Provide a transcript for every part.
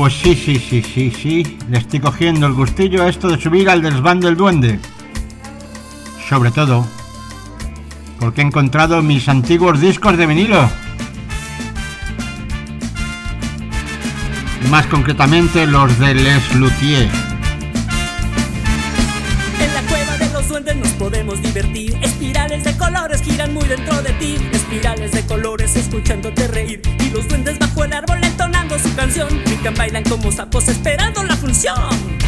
Pues sí, sí, sí, sí, sí. Le estoy cogiendo el gustillo a esto de subir al desván del duende. Sobre todo porque he encontrado mis antiguos discos de vinilo. Más concretamente los de Les Luthier. En la cueva de los duendes nos podemos divertir. Espirales de colores giran muy dentro de ti. Espirales de colores escuchándote reír. Y los duendes bajo el árbol su canción. Brincan, bailan como sapos esperando la función.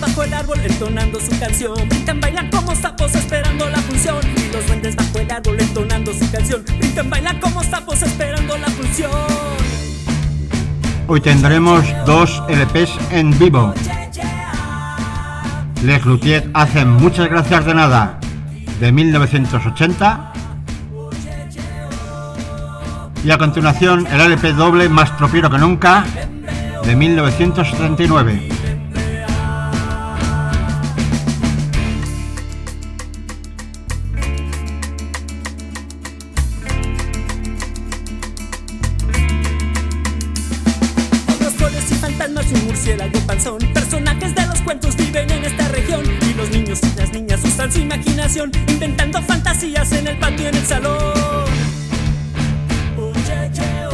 bajo el árbol entonando su canción. Brincan, bailan como sapos esperando la función. Y los duendes bajo el árbol entonando su canción. Brincan, bailan como sapos esperando la función. Hoy tendremos dos LPs en vivo. Les Luthier hacen muchas gracias de nada de 1980 y a continuación el LP doble más tropiero que nunca de 1979.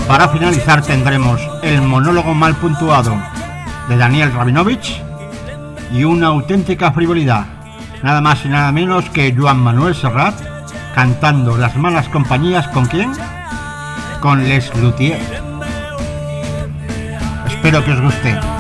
Para finalizar tendremos el monólogo mal puntuado de Daniel Rabinovich y una auténtica frivolidad, nada más y nada menos que Juan Manuel Serrat cantando Las malas compañías con quién? Con Les Luthier. Espero que os guste.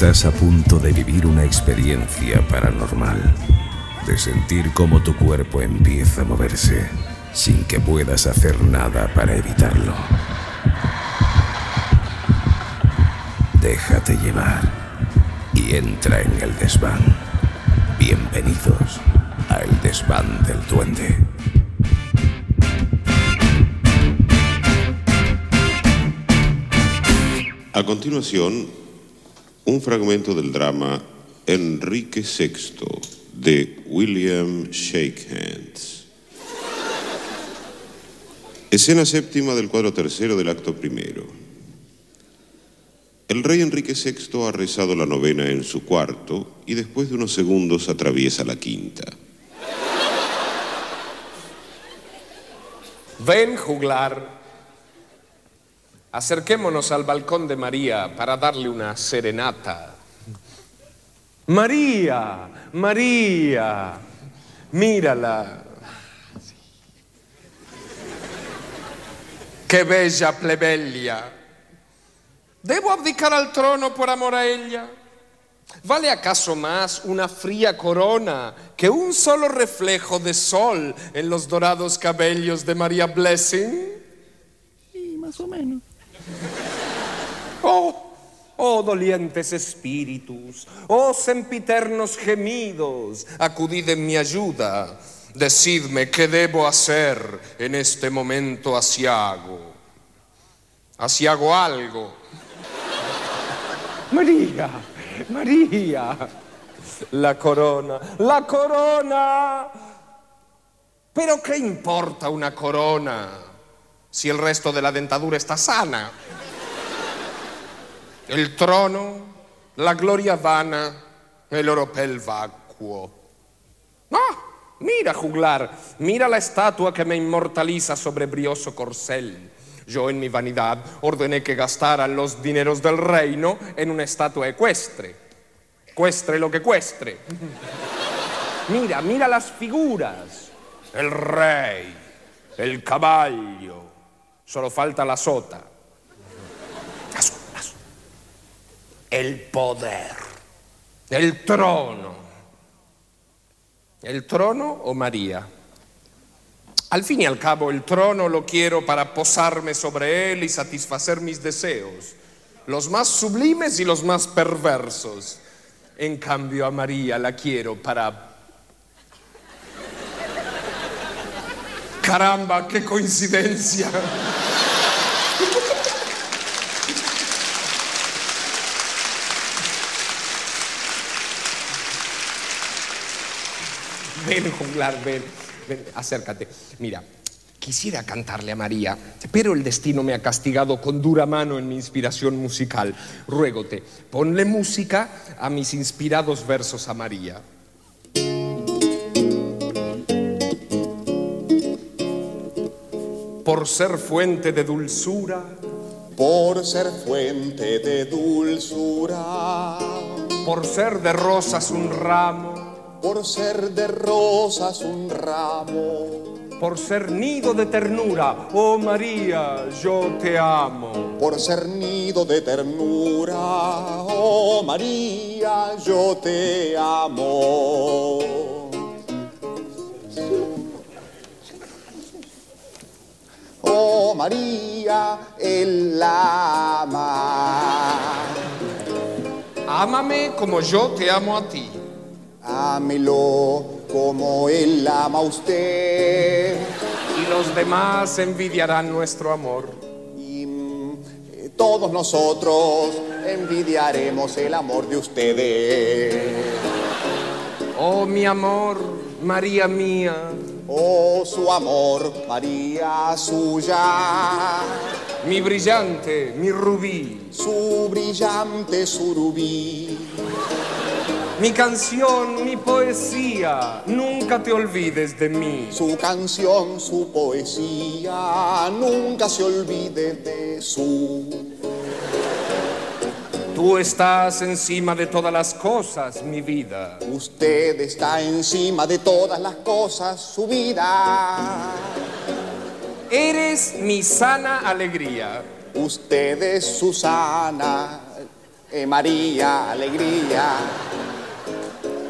Estás a punto de vivir una experiencia paranormal, de sentir cómo tu cuerpo empieza a moverse sin que puedas hacer nada para evitarlo. Déjate llevar y entra en el desván. Bienvenidos al desván del duende. A continuación, un fragmento del drama Enrique VI de William Shakehands. Escena séptima del cuadro tercero del acto primero. El rey Enrique VI ha rezado la novena en su cuarto y después de unos segundos atraviesa la quinta. Ven, juglar. Acerquémonos al balcón de María para darle una serenata. María, María, mírala. Qué bella plebelia. ¿Debo abdicar al trono por amor a ella? ¿Vale acaso más una fría corona que un solo reflejo de sol en los dorados cabellos de María Blessing? Y más o menos. Oh, oh dolientes espíritus, oh sempiternos gemidos, acudid en mi ayuda. Decidme qué debo hacer en este momento asiago. Asiago algo. María, María, la corona, la corona. Pero ¿qué importa una corona? Si el resto de la dentadura está sana. El trono, la gloria vana, el oropel vacuo. Ah, mira, juglar, mira la estatua que me inmortaliza sobre brioso corcel. Yo en mi vanidad ordené que gastaran los dineros del reino en una estatua ecuestre. Cuestre lo que cuestre. Mira, mira las figuras. El rey, el caballo. Solo falta la sota. El poder. El trono. ¿El trono o María? Al fin y al cabo, el trono lo quiero para posarme sobre él y satisfacer mis deseos, los más sublimes y los más perversos. En cambio, a María la quiero para... Caramba, qué coincidencia. Ven, junglar, ven, ven, acércate. Mira, quisiera cantarle a María, pero el destino me ha castigado con dura mano en mi inspiración musical. Ruégote, ponle música a mis inspirados versos a María. Por ser fuente de dulzura, por ser fuente de dulzura, por ser de rosas un ramo, por ser de rosas un ramo, por ser nido de ternura, oh María, yo te amo. por ser nido de ternura, oh María, yo te amo. Oh María, él la ama. Ámame como yo te amo a ti. Ámelo como él ama a usted. Y los demás envidiarán nuestro amor. Y mm, eh, todos nosotros envidiaremos el amor de ustedes. Oh mi amor, María mía, Oh, su amor, María suya, mi brillante, mi rubí, su brillante surubí. mi canción, mi poesía, nunca te olvides de mí. Su canción, su poesía, nunca se olvide de su. Tú estás encima de todas las cosas, mi vida. Usted está encima de todas las cosas, su vida. Eres mi sana alegría. Usted es Susana, eh, María, alegría,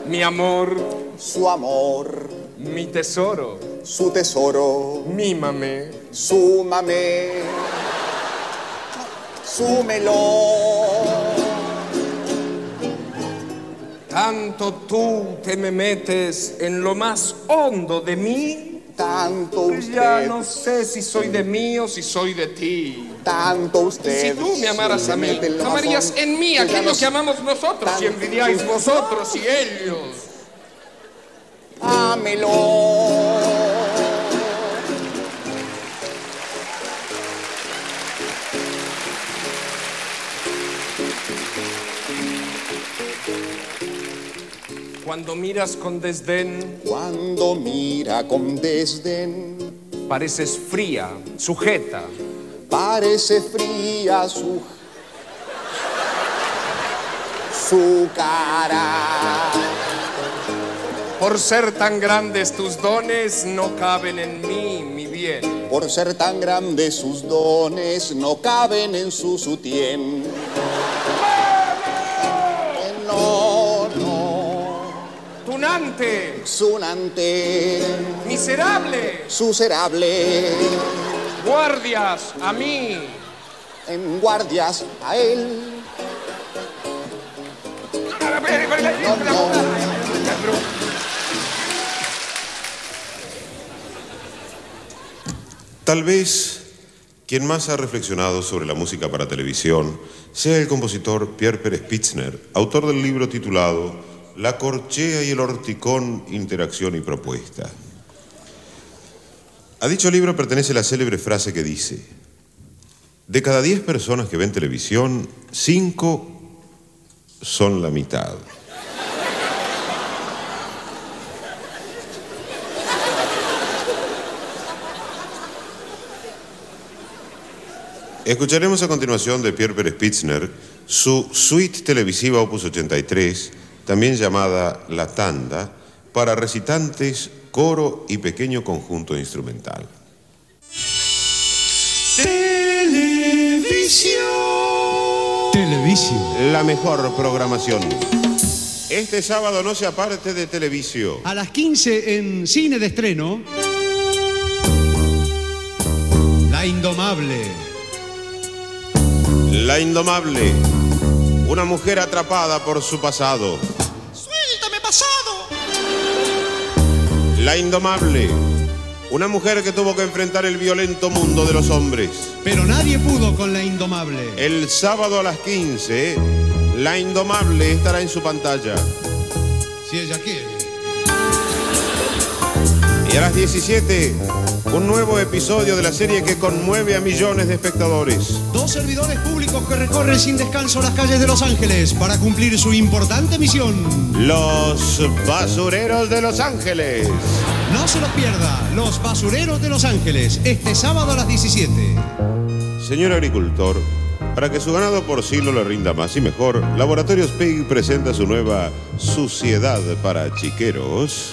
Mi amor, su amor, mi tesoro, su tesoro, mímame. súmame, súmelo. Tanto tú te me metes en lo más hondo de mí. Tanto que Ya usted, no sé si soy de mí o si soy de ti. tanto usted. Si tú me amaras a mí, amarías en mí que aquello que amamos nosotros y envidiáis usted. vosotros y ellos. Ámelo. Cuando miras con desdén, Cuando mira con desdén, pareces fría, sujeta. parece fría su su cara. Por ser tan grandes tus dones, no caben en mí, mi bien. Por ser tan grandes sus dones, no caben en su sutién. Sunante, miserable, suserable, guardias a mí. en guardias a él. No, no. Tal vez quien más ha reflexionado sobre la música para televisión sea el compositor Pierre Pérez Pitzner, autor del libro titulado La corchea y el horticón, interacción y propuesta. A dicho libro pertenece la célebre frase que dice, de cada 10 personas que ven televisión, 5 son la mitad. Escucharemos a continuación de Pierre Pérez Pitzner su suite televisiva Opus 83, también llamada La Tanda, para recitantes, coro y pequeño conjunto instrumental. Televisión. Televisión. La mejor programación. Este sábado no se aparte de televisión. A las 15 en cine de estreno. La Indomable. La Indomable. Una mujer atrapada por su pasado. La Indomable. Una mujer que tuvo que enfrentar el violento mundo de los hombres. Pero nadie pudo con la Indomable. El sábado a las 15, La Indomable estará en su pantalla. Si ella quiere. Y a las 17, un nuevo episodio de la serie que conmueve a millones de espectadores. Dos servidores públicos que recorren sin descanso las calles de Los Ángeles para cumplir su importante misión. Los basureros de Los Ángeles. No se lo pierda, Los Basureros de Los Ángeles, este sábado a las 17. Señor agricultor, para que su ganado porcino le rinda más y mejor, Laboratorios Pig presenta su nueva Suciedad para Chiqueros.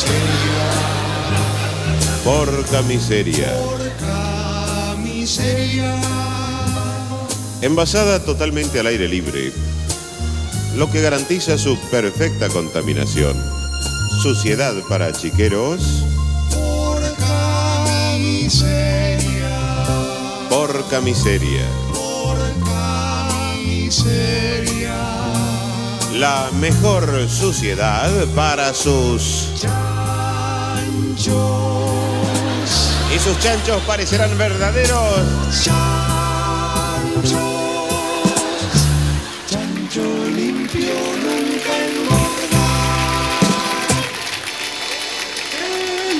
Miseria, Porca miseria. porca miseria. Envasada totalmente al aire libre, lo que garantiza su perfecta contaminación. Suciedad para chiqueros, Porca miseria, porca miseria. porca miseria. La mejor suciedad para sus... Chanchos, Y sus chanchos parecerán verdaderos. chanchos. Chancho limpio nunca engorda.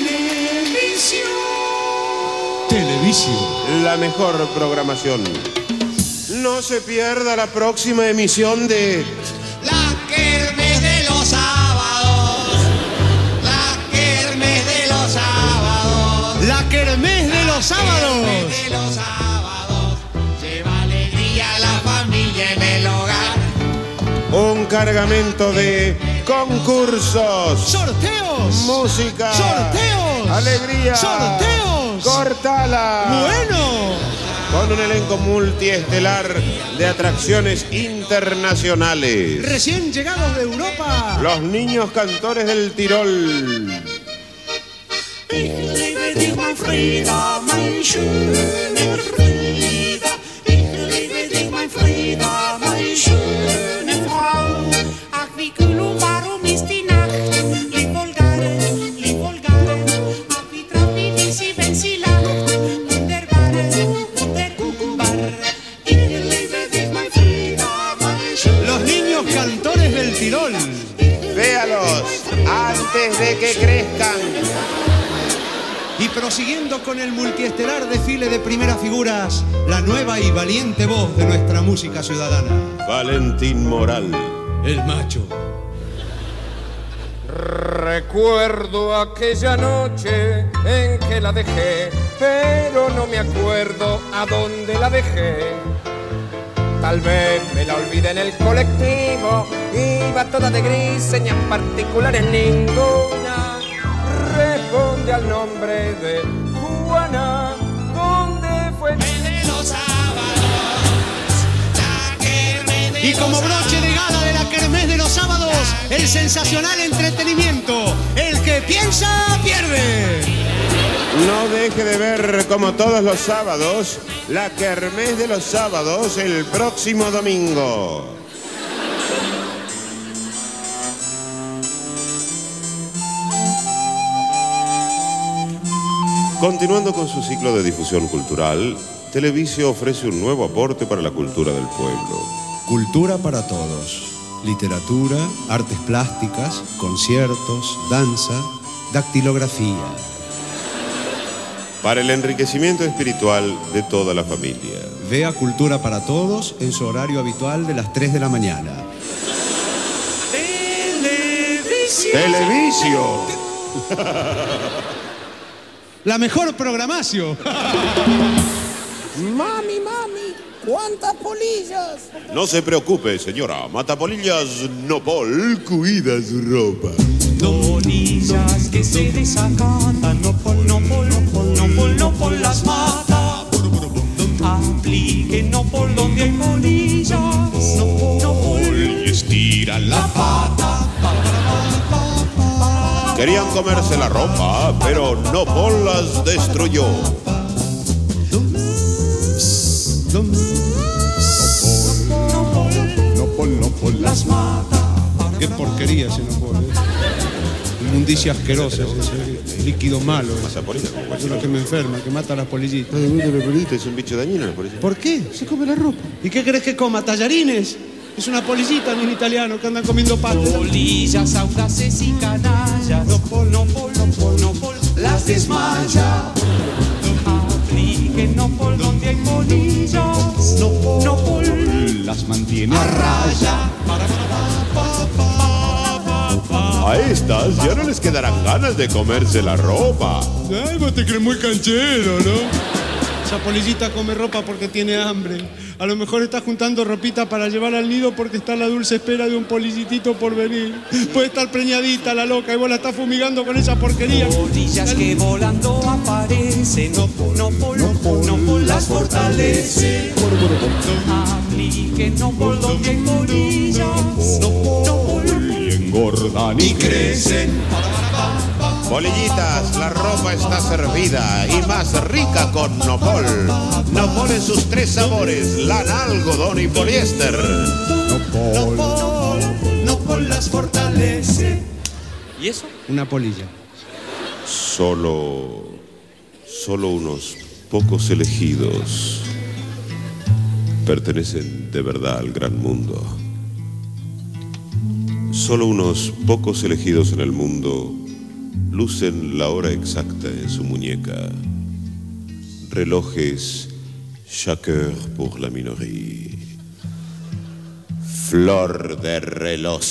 Televisión. Televisión. La mejor programación. No se pierda la próxima emisión de... los sábados. De los sábados. Lleva alegría a la familia en el hogar. Un cargamento de concursos. Sorteos. Música. Sorteos. Alegría. Sorteos. Cortala. Bueno. Con un elenco multiestelar de atracciones internacionales. Recién llegados de Europa. Los niños cantores del Tirol. lebe med Frida, mein schöner Frida. Ich lebe dich, mein Frida, mein schöner prosiguiendo con el multiestelar desfile de primeras figuras, la nueva y valiente voz de nuestra música ciudadana. Valentín Moral. El macho. Recuerdo aquella noche en que la dejé, pero no me acuerdo a dónde la dejé. Tal vez me la olvidé en el colectivo, iba toda de gris, señas particulares ninguna. Responde al nombre de Juana, ¿dónde fue? de los sábados. La de Y como los broche de gala de la Kermés de los sábados, el sensacional entretenimiento. El que piensa, pierde. No deje de ver como todos los sábados la Kermés de los sábados el próximo domingo. Continuando con su ciclo de difusión cultural, Televisio ofrece un nuevo aporte para la cultura del pueblo. Cultura para todos. Literatura, artes plásticas, conciertos, danza, dactilografía. Para el enriquecimiento espiritual de toda la familia. Vea Cultura para Todos en su horario habitual de las 3 de la mañana. Televisio. La mejor programación. Mami, mami, ¿cuántas polillas? No se preocupe, señora. Matapolillas Nopol cuida su ropa. Polillas que se desacatan, no por, no por, no por, no por, no por las mata. Aplique no por donde hay polillas, no por, no por. Y estira la pata. Querían comerse la ropa, pero Nopol las destruyó. No pol, no. Las mata. Qué porquería ese no pol. ¿eh? Inmundicia asquerosa, ese líquido malo. Es lo que me enferma, que mata a las polillitas. Es un bicho dañino, la policía. ¿Por qué? Se come la ropa. ¿Y qué crees que coma? ¿Tallarines? Es una polillita, no un italiano que andan comiendo paste. Polillas audaces y canallas, no por, no por, no por, no por, las desmaya. Aplique no por donde hay polillas, no por, no por. Las mantiene a raya. A estas ya no les quedarán ganas de comerse la ropa. Ay, vos te crees muy canchero, ¿no? Esa polillita come ropa porque tiene hambre. A lo mejor está juntando ropita para llevar al nido porque está a la dulce espera de un polillitito por venir. Puede estar preñadita la loca y vos la estás fumigando con esa porquería. Polillas que volando aparecen, no por, no por, no por, no por, las fortalece. Aplique no por donde hay polillas, no por, no engordan y crecen. Polillitas, la ropa está servida y más rica con Nopol. Nopol en sus tres sabores, lana, algodón y poliéster. no por las fortalece. ¿Y eso? Una polilla. Solo, solo unos pocos elegidos pertenecen de verdad al gran mundo. Solo unos pocos elegidos en el mundo lucen la hora exacta en su muñeca. Relojes chaque heure pour la minoría. Flor de reloj.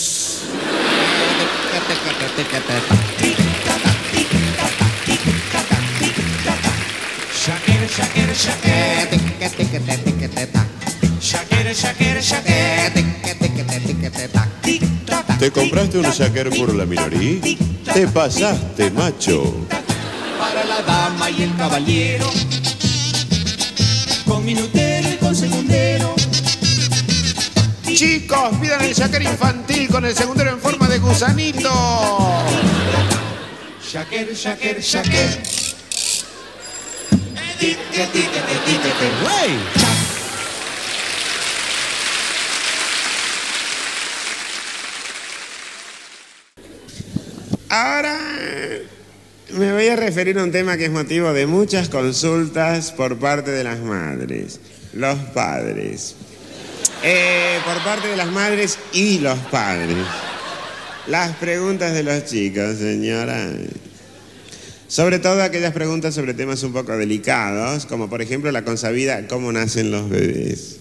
¿Te compraste un shaker por la minoría? Te pasaste, macho. Para la dama y el caballero. Con minutero y con segundero. Chicos, pidan el shaker infantil con el segundero en forma de gusanito. Tica, tica, tica, tica. Ahora me voy a referir a un tema que es motivo de muchas consultas por parte de las madres, los padres. Eh, por parte de las madres y los padres. Las preguntas de los chicos, señora. Sobre todo aquellas preguntas sobre temas un poco delicados, como por ejemplo la consabida cómo nacen los bebés.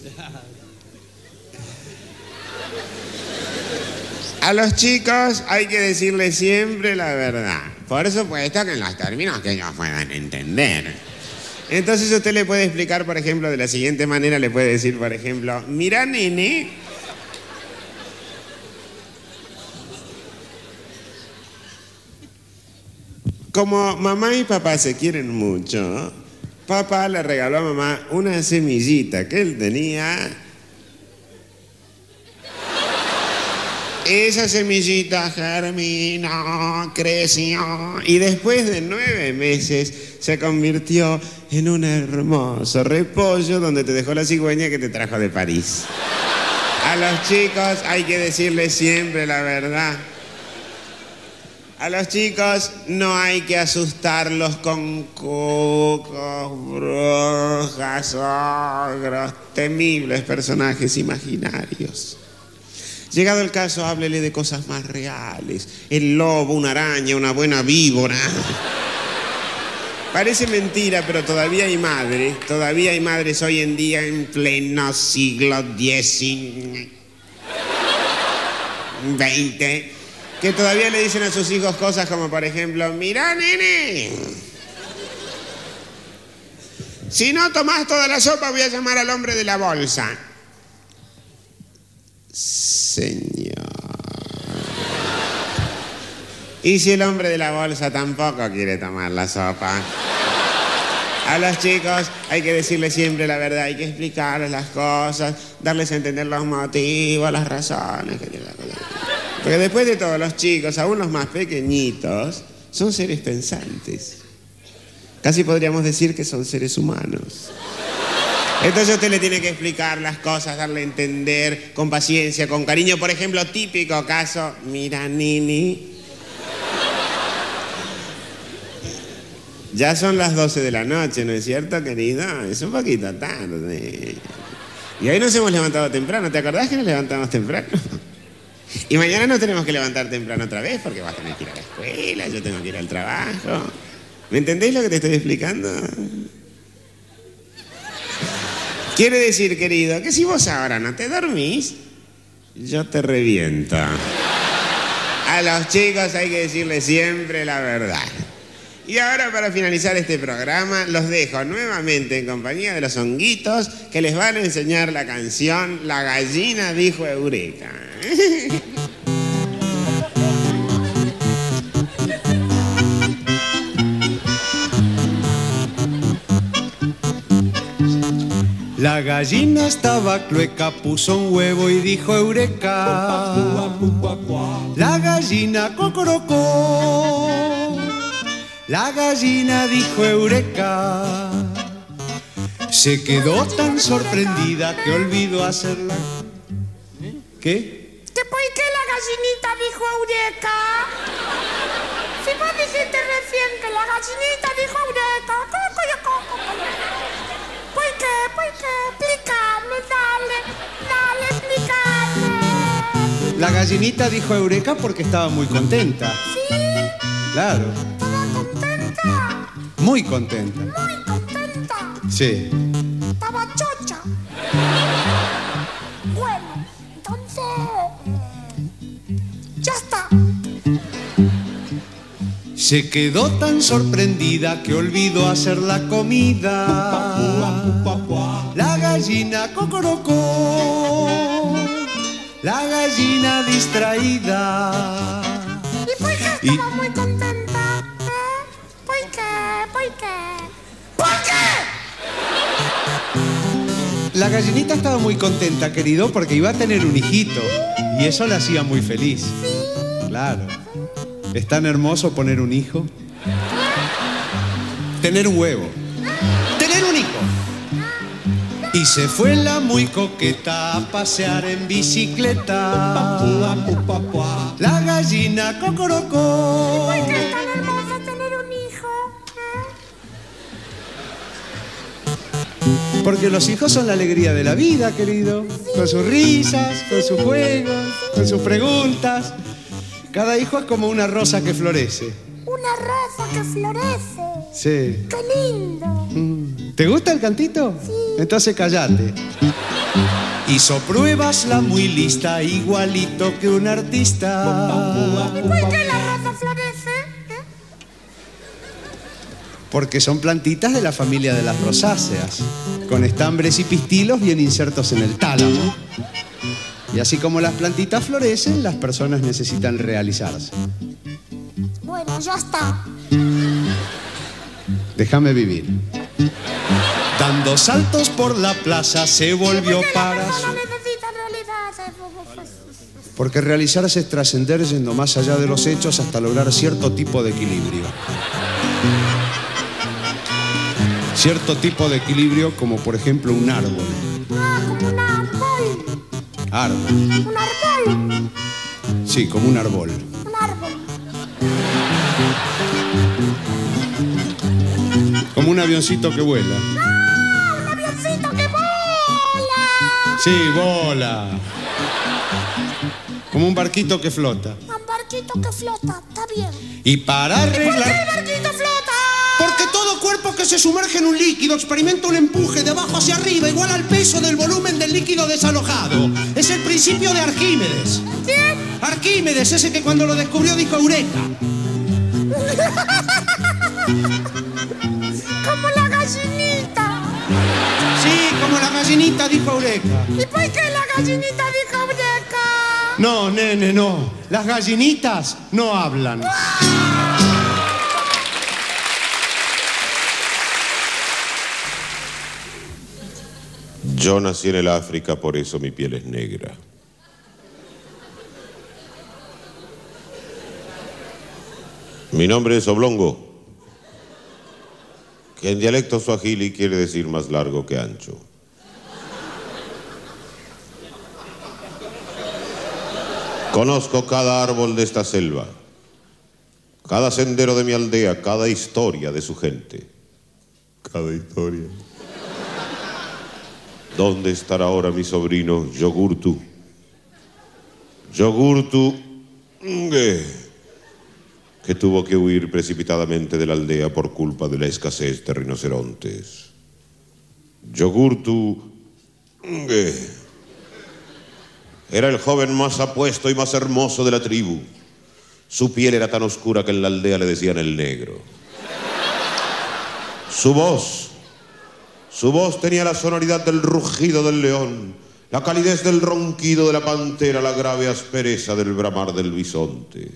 A los chicos hay que decirles siempre la verdad. Por supuesto que en los términos que ellos puedan entender. Entonces usted le puede explicar, por ejemplo, de la siguiente manera, le puede decir, por ejemplo, mira nene, como mamá y papá se quieren mucho, papá le regaló a mamá una semillita que él tenía Esa semillita germinó, creció y después de nueve meses se convirtió en un hermoso repollo donde te dejó la cigüeña que te trajo de París. A los chicos hay que decirles siempre la verdad. A los chicos no hay que asustarlos con cucos, brujas, ogros, temibles personajes imaginarios. Llegado el caso, háblele de cosas más reales. El lobo, una araña, una buena víbora. Parece mentira, pero todavía hay madres, todavía hay madres hoy en día en pleno siglo XIX, que todavía le dicen a sus hijos cosas como, por ejemplo, mira, nene, Si no tomás toda la sopa, voy a llamar al hombre de la bolsa. ¿Y si el hombre de la bolsa tampoco quiere tomar la sopa? A los chicos hay que decirles siempre la verdad, hay que explicarles las cosas, darles a entender los motivos, las razones. Porque después de todo, los chicos, aún los más pequeñitos, son seres pensantes. Casi podríamos decir que son seres humanos. Entonces usted le tiene que explicar las cosas, darle a entender con paciencia, con cariño. Por ejemplo, típico caso, mira Nini. Ya son las 12 de la noche, ¿no es cierto, querida? Es un poquito tarde. Y hoy nos hemos levantado temprano. ¿Te acordás que nos levantamos temprano? Y mañana nos tenemos que levantar temprano otra vez porque vas a tener que ir a la escuela, yo tengo que ir al trabajo. ¿Me entendéis lo que te estoy explicando? Quiere decir, querido, que si vos ahora no te dormís, yo te reviento. A los chicos hay que decirles siempre la verdad. Y ahora para finalizar este programa los dejo nuevamente en compañía de los honguitos que les van a enseñar la canción La gallina dijo Eureka. La gallina estaba clueca, puso un huevo y dijo Eureka. La gallina cocorocó. La gallina dijo Eureka. Se quedó tan sorprendida que olvidó hacerla. ¿Qué? ¿Que por qué la gallinita dijo Eureka? Si vos dijiste recién que la gallinita dijo Eureka. ¿Por qué? ¿Por qué? Explícame, dale, dale, explícame. La gallinita dijo Eureka porque estaba muy contenta. ¿Sí? Claro. Muy contenta. Muy contenta. Sí. Estaba chocha. Bueno, entonces... eh, Ya está. Se quedó tan sorprendida que olvidó hacer la comida. La gallina cocorocó. La gallina distraída. ¿Y por qué Y- estaba muy contenta? ¿Por qué? ¿Por qué? ¿Por qué? La gallinita estaba muy contenta, querido, porque iba a tener un hijito. Y eso la hacía muy feliz. Claro. Es tan hermoso poner un hijo. Tener un huevo. Tener un hijo. Y se fue la muy coqueta a pasear en bicicleta. La gallina cocorocó. Porque los hijos son la alegría de la vida, querido. Con sus risas, con sus juegos, con sus preguntas. Cada hijo es como una rosa que florece. Una rosa que florece. Sí. ¡Qué lindo! ¿Te gusta el cantito? Sí. Entonces callate. Hizo pruebas la muy lista, igualito que un artista. Porque son plantitas de la familia de las rosáceas, con estambres y pistilos bien insertos en el tálamo. Y así como las plantitas florecen, las personas necesitan realizarse. Bueno, ya está. Déjame vivir. Dando saltos por la plaza se volvió ¿Por qué la para su... Porque realizarse es trascender yendo más allá de los hechos hasta lograr cierto tipo de equilibrio. Cierto tipo de equilibrio como por ejemplo un árbol. Ah, como un árbol. Árbol. Un árbol. Sí, como un árbol. Un árbol. Como un avioncito que vuela. ¡Ah, un avioncito que vola! Sí, bola. Como un barquito que flota. Un barquito que flota, está bien. Y para ¿Por qué el arreglar... se sumerge en un líquido experimenta un empuje de abajo hacia arriba igual al peso del volumen del líquido desalojado. Es el principio de Arquímedes. ¿Quién? Arquímedes, ese que cuando lo descubrió dijo Eureka. Como la gallinita. dijo Eureka. ¿Y por qué la gallinita dijo Eureka? No, nene, no. Las gallinitas no hablan. Yo nací en el África, por eso mi piel es negra. Mi nombre es Oblongo, que en dialecto suajili quiere decir más largo que ancho. Conozco cada árbol de esta selva, cada sendero de mi aldea, cada historia de su gente. Cada historia. ¿Dónde estará ahora mi sobrino Yogurtu? Yogurtu, que tuvo que huir precipitadamente de la aldea por culpa de la escasez de rinocerontes. Yogurtu, era el joven más apuesto y más hermoso de la tribu. Su piel era tan oscura que en la aldea le decían el negro. Su voz su voz tenía la sonoridad del rugido del león, la calidez del ronquido de la pantera, la grave aspereza del bramar del bisonte.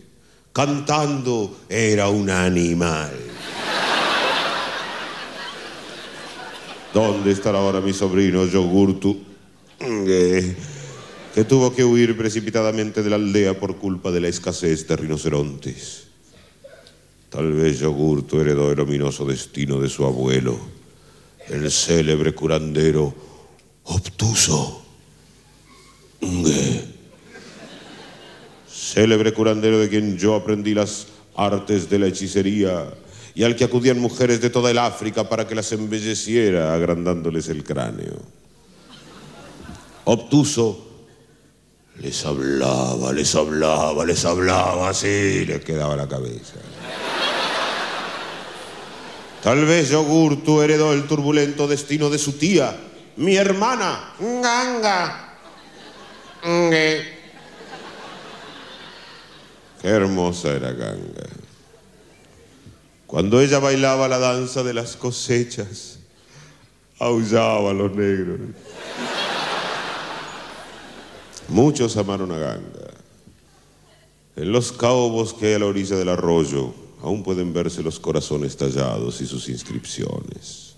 Cantando era un animal. ¿Dónde estará ahora mi sobrino Yogurtu? Que, que tuvo que huir precipitadamente de la aldea por culpa de la escasez de rinocerontes. Tal vez Yogurtu heredó el ominoso destino de su abuelo el célebre curandero obtuso. Célebre curandero de quien yo aprendí las artes de la hechicería y al que acudían mujeres de toda el África para que las embelleciera agrandándoles el cráneo. Obtuso les hablaba, les hablaba, les hablaba, así les quedaba la cabeza. Tal vez Yogurtu heredó el turbulento destino de su tía, mi hermana, Nganga. Nge. Qué hermosa era Ganga. Cuando ella bailaba la danza de las cosechas, aullaba a los negros. Muchos amaron a Ganga. En los caobos que hay a la orilla del arroyo, aún pueden verse los corazones tallados y sus inscripciones.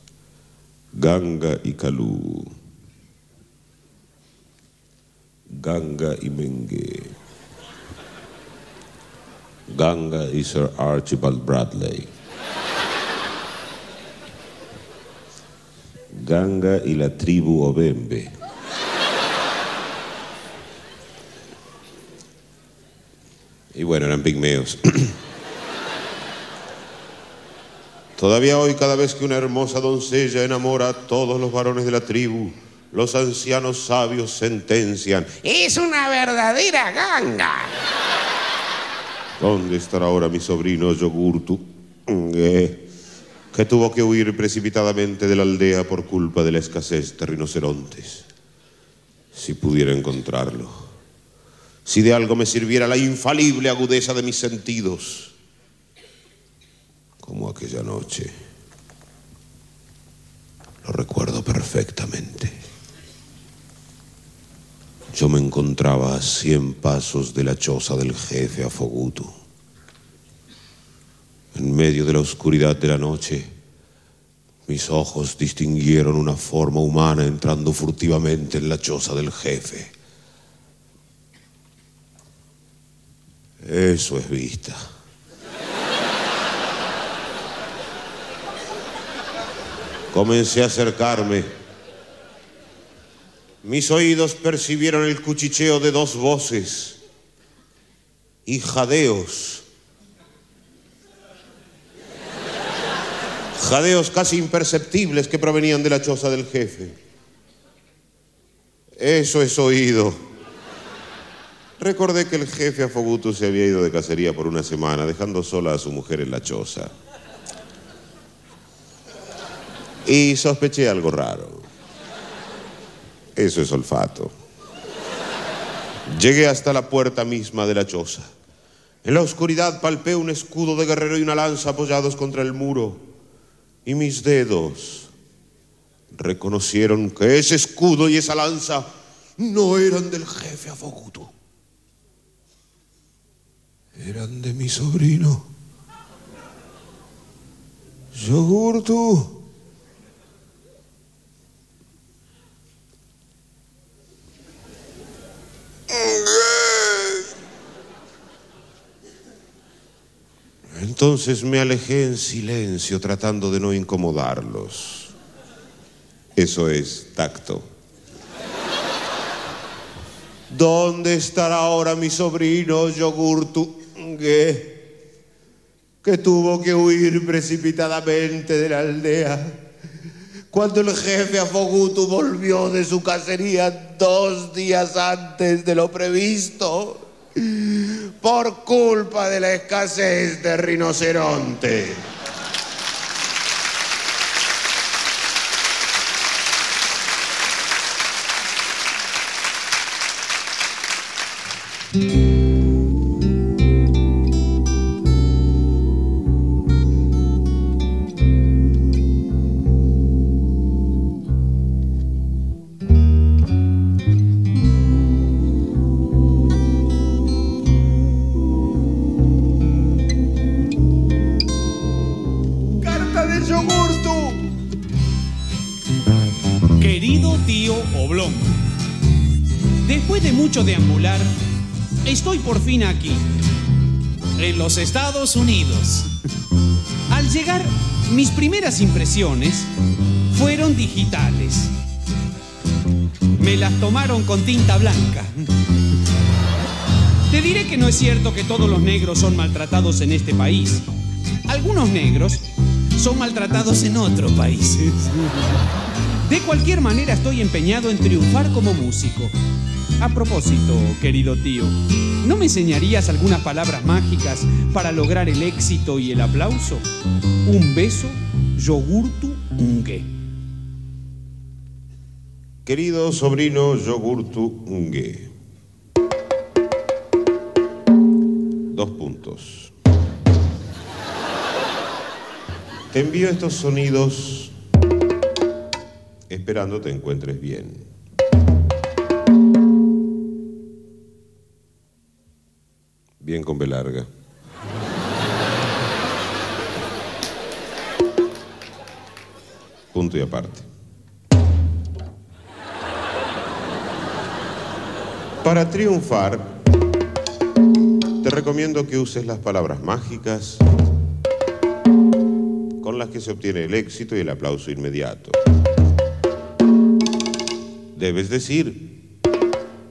Ganga y Kalú. Ganga y Mengue. Ganga y Sir Archibald Bradley. Ganga y la tribu Obembe. Y bueno, eran pigmeos. Todavía hoy, cada vez que una hermosa doncella enamora a todos los varones de la tribu, los ancianos sabios sentencian. Es una verdadera ganga. ¿Dónde estará ahora mi sobrino Yogurtu? Que tuvo que huir precipitadamente de la aldea por culpa de la escasez de rinocerontes. Si pudiera encontrarlo. Si de algo me sirviera la infalible agudeza de mis sentidos como aquella noche. Lo recuerdo perfectamente. Yo me encontraba a cien pasos de la choza del jefe Afoguto. En medio de la oscuridad de la noche, mis ojos distinguieron una forma humana entrando furtivamente en la choza del jefe. Eso es vista. Comencé a acercarme. Mis oídos percibieron el cuchicheo de dos voces y jadeos. Jadeos casi imperceptibles que provenían de la choza del jefe. Eso es oído. Recordé que el jefe Afoguto se había ido de cacería por una semana, dejando sola a su mujer en la choza. Y sospeché algo raro. Eso es olfato. Llegué hasta la puerta misma de la choza. En la oscuridad palpé un escudo de guerrero y una lanza apoyados contra el muro. Y mis dedos, reconocieron que ese escudo y esa lanza no eran del jefe Afogutu. Eran de mi sobrino. Yogurtu. Entonces me alejé en silencio tratando de no incomodarlos. Eso es tacto. ¿Dónde estará ahora mi sobrino Yogurtu? que tuvo que huir precipitadamente de la aldea? Cuando el jefe Afogutu volvió de su cacería dos días antes de lo previsto por culpa de la escasez de rinoceronte. Mucho deambular, estoy por fin aquí, en los Estados Unidos. Al llegar, mis primeras impresiones fueron digitales. Me las tomaron con tinta blanca. Te diré que no es cierto que todos los negros son maltratados en este país. Algunos negros son maltratados en otros países. De cualquier manera estoy empeñado en triunfar como músico. A propósito, querido tío, ¿no me enseñarías algunas palabras mágicas para lograr el éxito y el aplauso? Un beso, yogurtu ungue. Querido sobrino Yogurtu Ungue. Dos puntos. Te envío estos sonidos esperando te encuentres bien. Bien con B larga. Punto y aparte. Para triunfar, te recomiendo que uses las palabras mágicas con las que se obtiene el éxito y el aplauso inmediato. Debes decir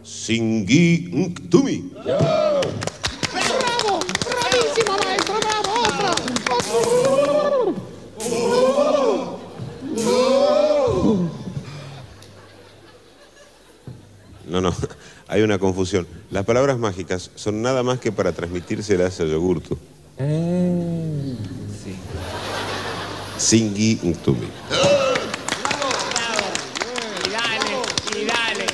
Singi Nktumi. ¡Bravo! ¡Bravísimo, maestro! ¡Bravo! ¡Otra! No, no, hay una confusión. Las palabras mágicas son nada más que para transmitírselas a Yogurtu. Singi Nktumi. Y dale, y dale.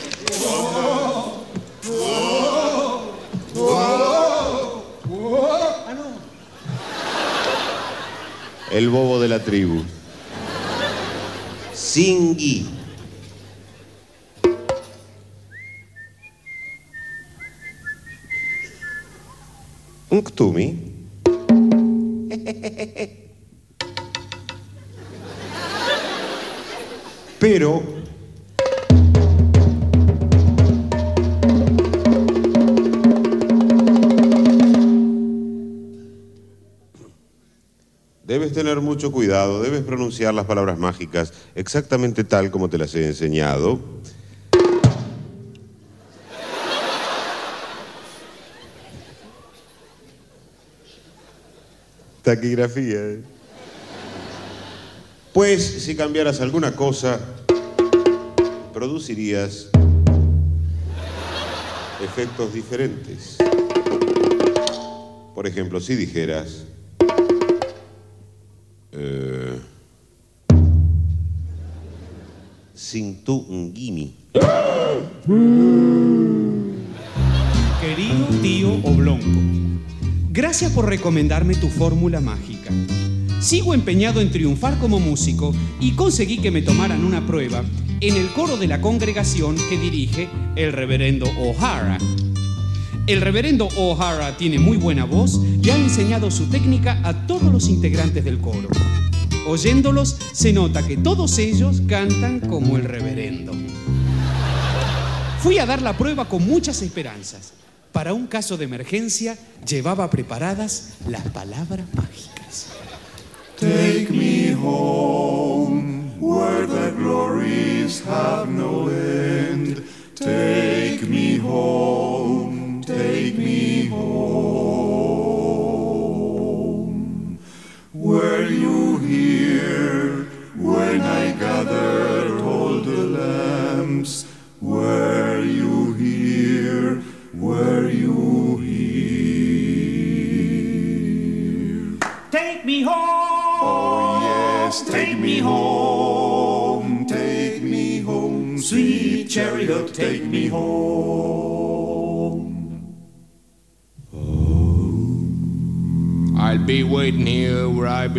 El bobo de la tribu. Singi. Nktumi. Pero Debes tener mucho cuidado, debes pronunciar las palabras mágicas exactamente tal como te las he enseñado. Taquigrafía. ¿eh? Pues si cambiaras alguna cosa, producirías efectos diferentes. Por ejemplo, si dijeras... Eh, Sintungimi. Querido tío Oblongo, gracias por recomendarme tu fórmula mágica. Sigo empeñado en triunfar como músico y conseguí que me tomaran una prueba en el coro de la congregación que dirige el reverendo O'Hara. El reverendo O'Hara tiene muy buena voz y ha enseñado su técnica a todos los integrantes del coro. Oyéndolos se nota que todos ellos cantan como el reverendo. Fui a dar la prueba con muchas esperanzas. Para un caso de emergencia llevaba preparadas las palabras mágicas. Take me home where the glories have no end.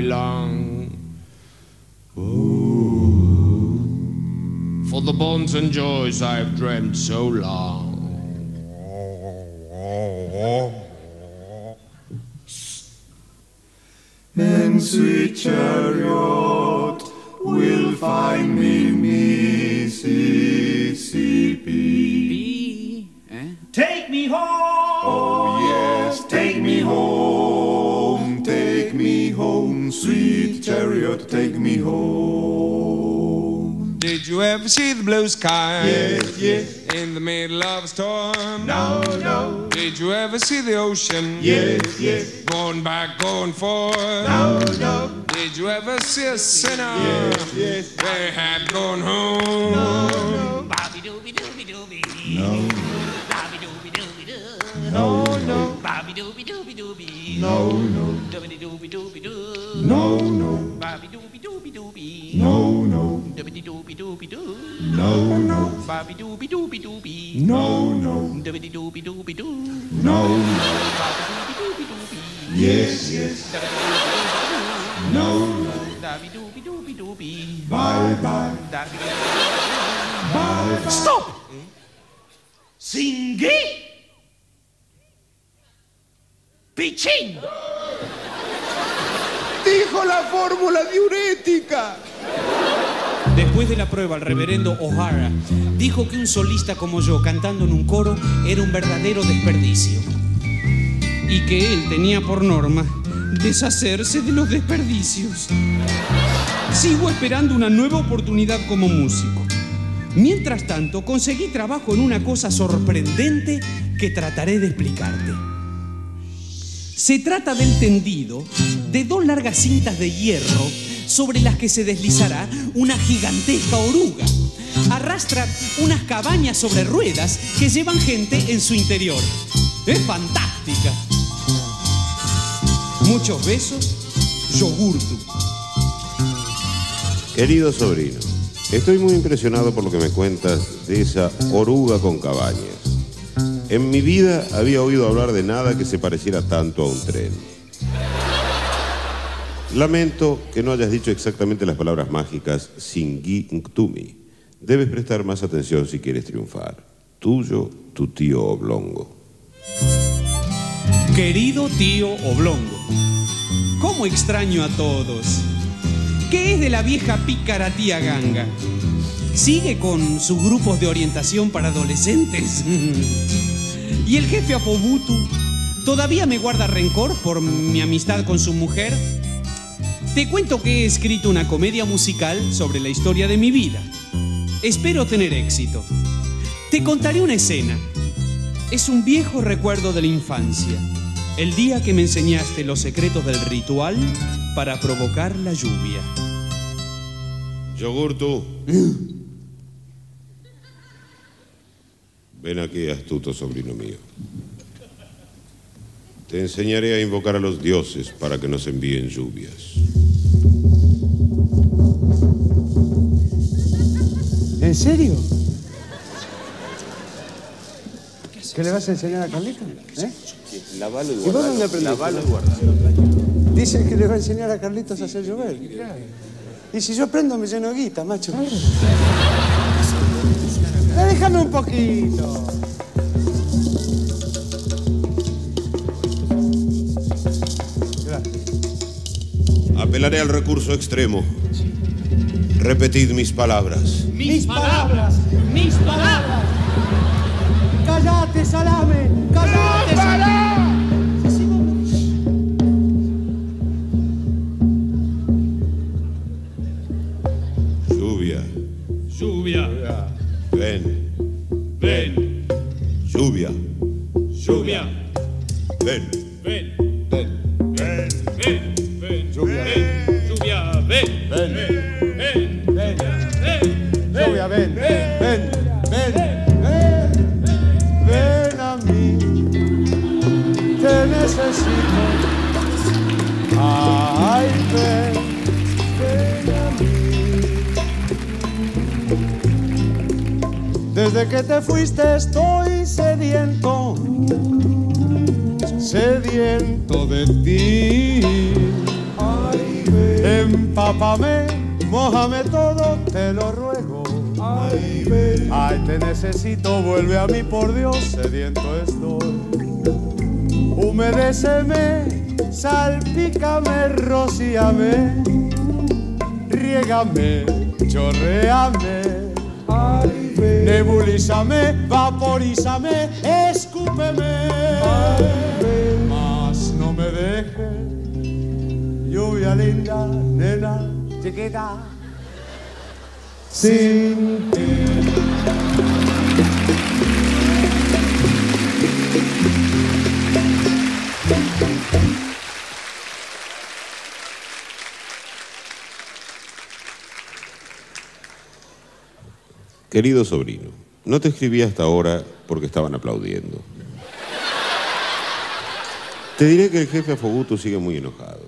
Belong. For the bonds and joys I've dreamt so long. Ever see the ocean? Yes, yes. Going back, going forth? No, no. Did you ever see a sinner? Yes, yes. They had gone home? No, no. Bobby dooby dooby dooby. No, Bobby dooby dooby doo. no. no. Bobby dooby dooby dooby. No, no. Doobity dooby dooby doo. No, no. Bobby dooby dooby dooby. No, no. Doobity dooby dooby doo. No, no. No, no. No, no. Yes, yes. No, no. Bye. Bye. Bye, bye. Stop! Singhi! Pichín! Dijo la fórmula diurética. Después de la prueba, el reverendo O'Hara dijo que un solista como yo cantando en un coro era un verdadero desperdicio. Y que él tenía por norma deshacerse de los desperdicios. Sigo esperando una nueva oportunidad como músico. Mientras tanto, conseguí trabajo en una cosa sorprendente que trataré de explicarte. Se trata del tendido de dos largas cintas de hierro sobre las que se deslizará una gigantesca oruga. Arrastra unas cabañas sobre ruedas que llevan gente en su interior. Es fantástica. Muchos besos, yogurtu. Querido sobrino, estoy muy impresionado por lo que me cuentas de esa oruga con cabañas. En mi vida había oído hablar de nada que se pareciera tanto a un tren. Lamento que no hayas dicho exactamente las palabras mágicas Singhi Ntumi. Debes prestar más atención si quieres triunfar. Tuyo, tu tío Oblongo. Querido tío Oblongo, ¿cómo extraño a todos? ¿Qué es de la vieja pícara tía Ganga? ¿Sigue con sus grupos de orientación para adolescentes? ¿Y el jefe Apobutu todavía me guarda rencor por mi amistad con su mujer? Te cuento que he escrito una comedia musical sobre la historia de mi vida. Espero tener éxito. Te contaré una escena. Es un viejo recuerdo de la infancia. El día que me enseñaste los secretos del ritual para provocar la lluvia. Yogurtu. Ven aquí, astuto sobrino mío. Te enseñaré a invocar a los dioses para que nos envíen lluvias. ¿En serio? ¿Qué le vas a enseñar a Carlita? ¿Eh? Lavalo y ¿Y vos dónde aprendiste? Lavalo y guardalo. Dice que le va a enseñar a Carlitos a hacer llover. Y si yo prendo me lleno de guita, macho. Déjame un poquito. Apelaré al recurso extremo. Repetid mis palabras. Mis palabras, mis palabras. Cállate, salame, sediento estoy. Humedéceme, salpícame, rocíame, riégame, chorreame. Ay. Nebulízame, vaporízame, escúpeme. Mas no me dejes, lluvia linda, nena, chiquita. Sin Querido sobrino, no te escribí hasta ahora porque estaban aplaudiendo. Te diré que el jefe Afoguto sigue muy enojado.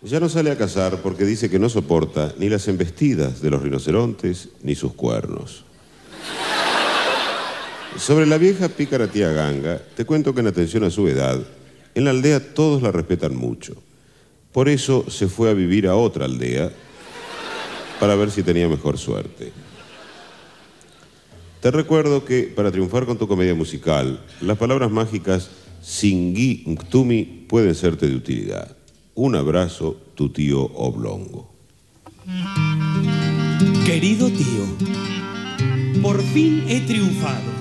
Ya no sale a cazar porque dice que no soporta ni las embestidas de los rinocerontes ni sus cuernos. Sobre la vieja pícara tía Ganga, te cuento que en atención a su edad, en la aldea todos la respetan mucho. Por eso se fue a vivir a otra aldea para ver si tenía mejor suerte. Te recuerdo que para triunfar con tu comedia musical, las palabras mágicas Singui Nctumi pueden serte de utilidad. Un abrazo, tu tío Oblongo. Querido tío, por fin he triunfado.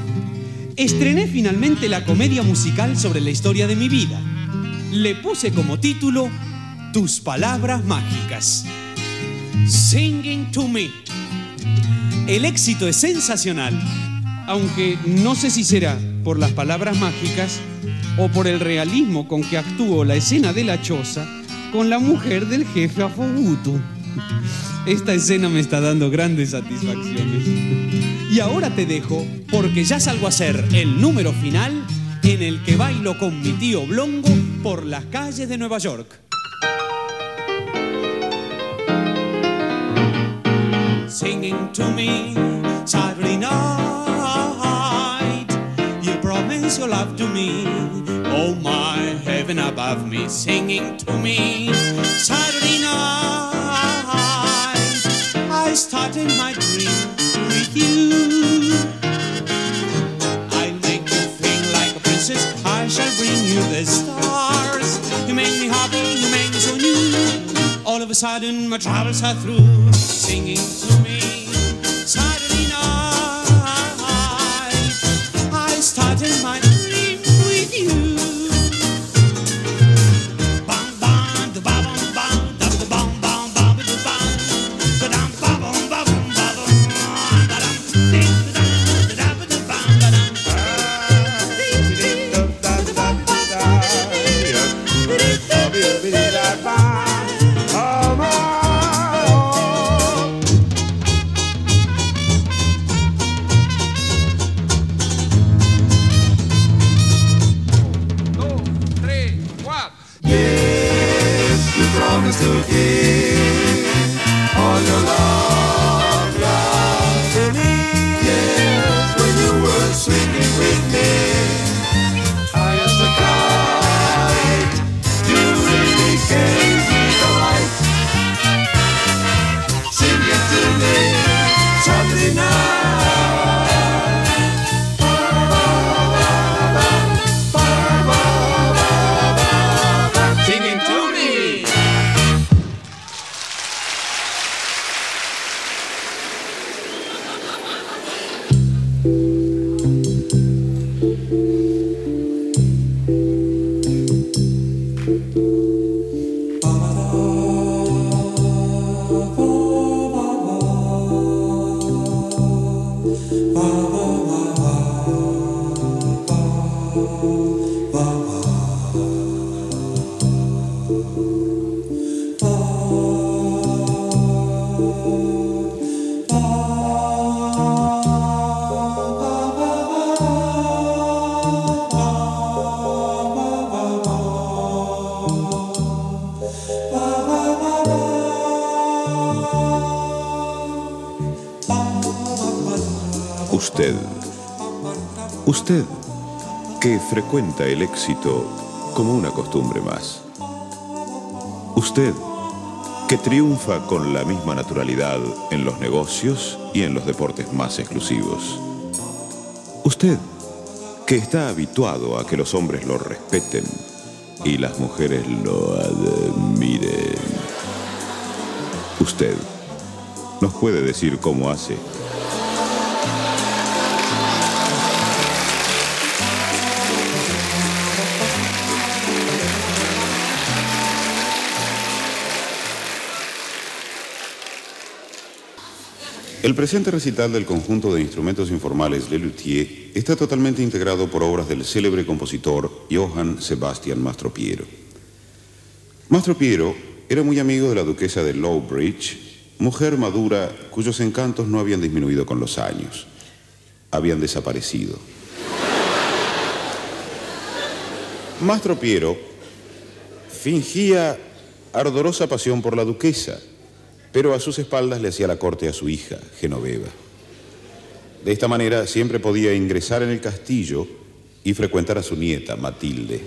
Estrené finalmente la comedia musical sobre la historia de mi vida. Le puse como título Tus palabras mágicas. Singing to me. El éxito es sensacional, aunque no sé si será por las palabras mágicas o por el realismo con que actuó la escena de la choza con la mujer del jefe Afogutu. Esta escena me está dando grandes satisfacciones. Y ahora te dejo porque ya salgo a hacer el número final en el que bailo con mi tío Blongo por las calles de Nueva York. Singing to me Saturday night. You promise your love to me Oh my heaven above me Singing to me. Saturday night I started my dream with you. I'll make you feel like a princess I shall bring you the stars. You make me happy, sudden my troubles are through singing to me que frecuenta el éxito como una costumbre más. Usted que triunfa con la misma naturalidad en los negocios y en los deportes más exclusivos. Usted que está habituado a que los hombres lo respeten y las mujeres lo admiren. Usted nos puede decir cómo hace El presente recital del conjunto de instrumentos informales Le Luthier está totalmente integrado por obras del célebre compositor Johann Sebastian Mastropiero. Mastropiero era muy amigo de la duquesa de Lowbridge, mujer madura cuyos encantos no habían disminuido con los años, habían desaparecido. Mastropiero fingía ardorosa pasión por la duquesa, pero a sus espaldas le hacía la corte a su hija, Genoveva. De esta manera siempre podía ingresar en el castillo y frecuentar a su nieta, Matilde.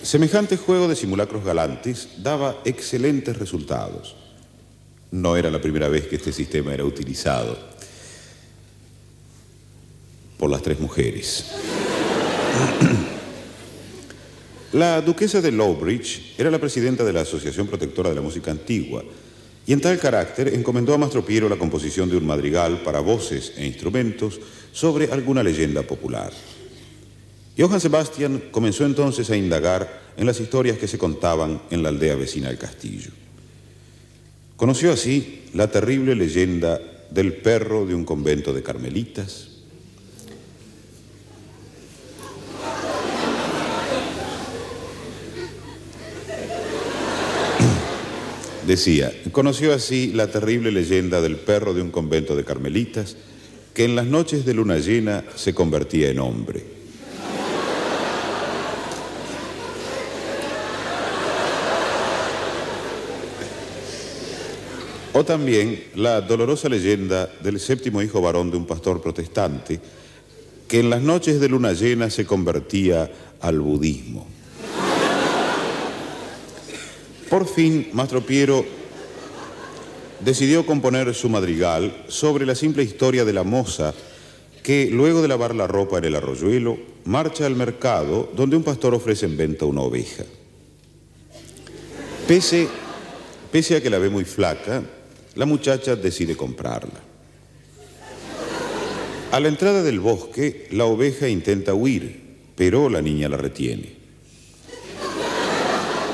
Semejante juego de simulacros galantes daba excelentes resultados. No era la primera vez que este sistema era utilizado por las tres mujeres. La duquesa de Lowbridge era la presidenta de la Asociación Protectora de la Música Antigua y en tal carácter encomendó a Mastro Piero la composición de un madrigal para voces e instrumentos sobre alguna leyenda popular. Johann Sebastian comenzó entonces a indagar en las historias que se contaban en la aldea vecina del castillo. Conoció así la terrible leyenda del perro de un convento de carmelitas, Decía, conoció así la terrible leyenda del perro de un convento de carmelitas que en las noches de luna llena se convertía en hombre. O también la dolorosa leyenda del séptimo hijo varón de un pastor protestante que en las noches de luna llena se convertía al budismo. Por fin, Mastro Piero decidió componer su madrigal sobre la simple historia de la moza que, luego de lavar la ropa en el arroyuelo, marcha al mercado donde un pastor ofrece en venta una oveja. Pese, pese a que la ve muy flaca, la muchacha decide comprarla. A la entrada del bosque, la oveja intenta huir, pero la niña la retiene.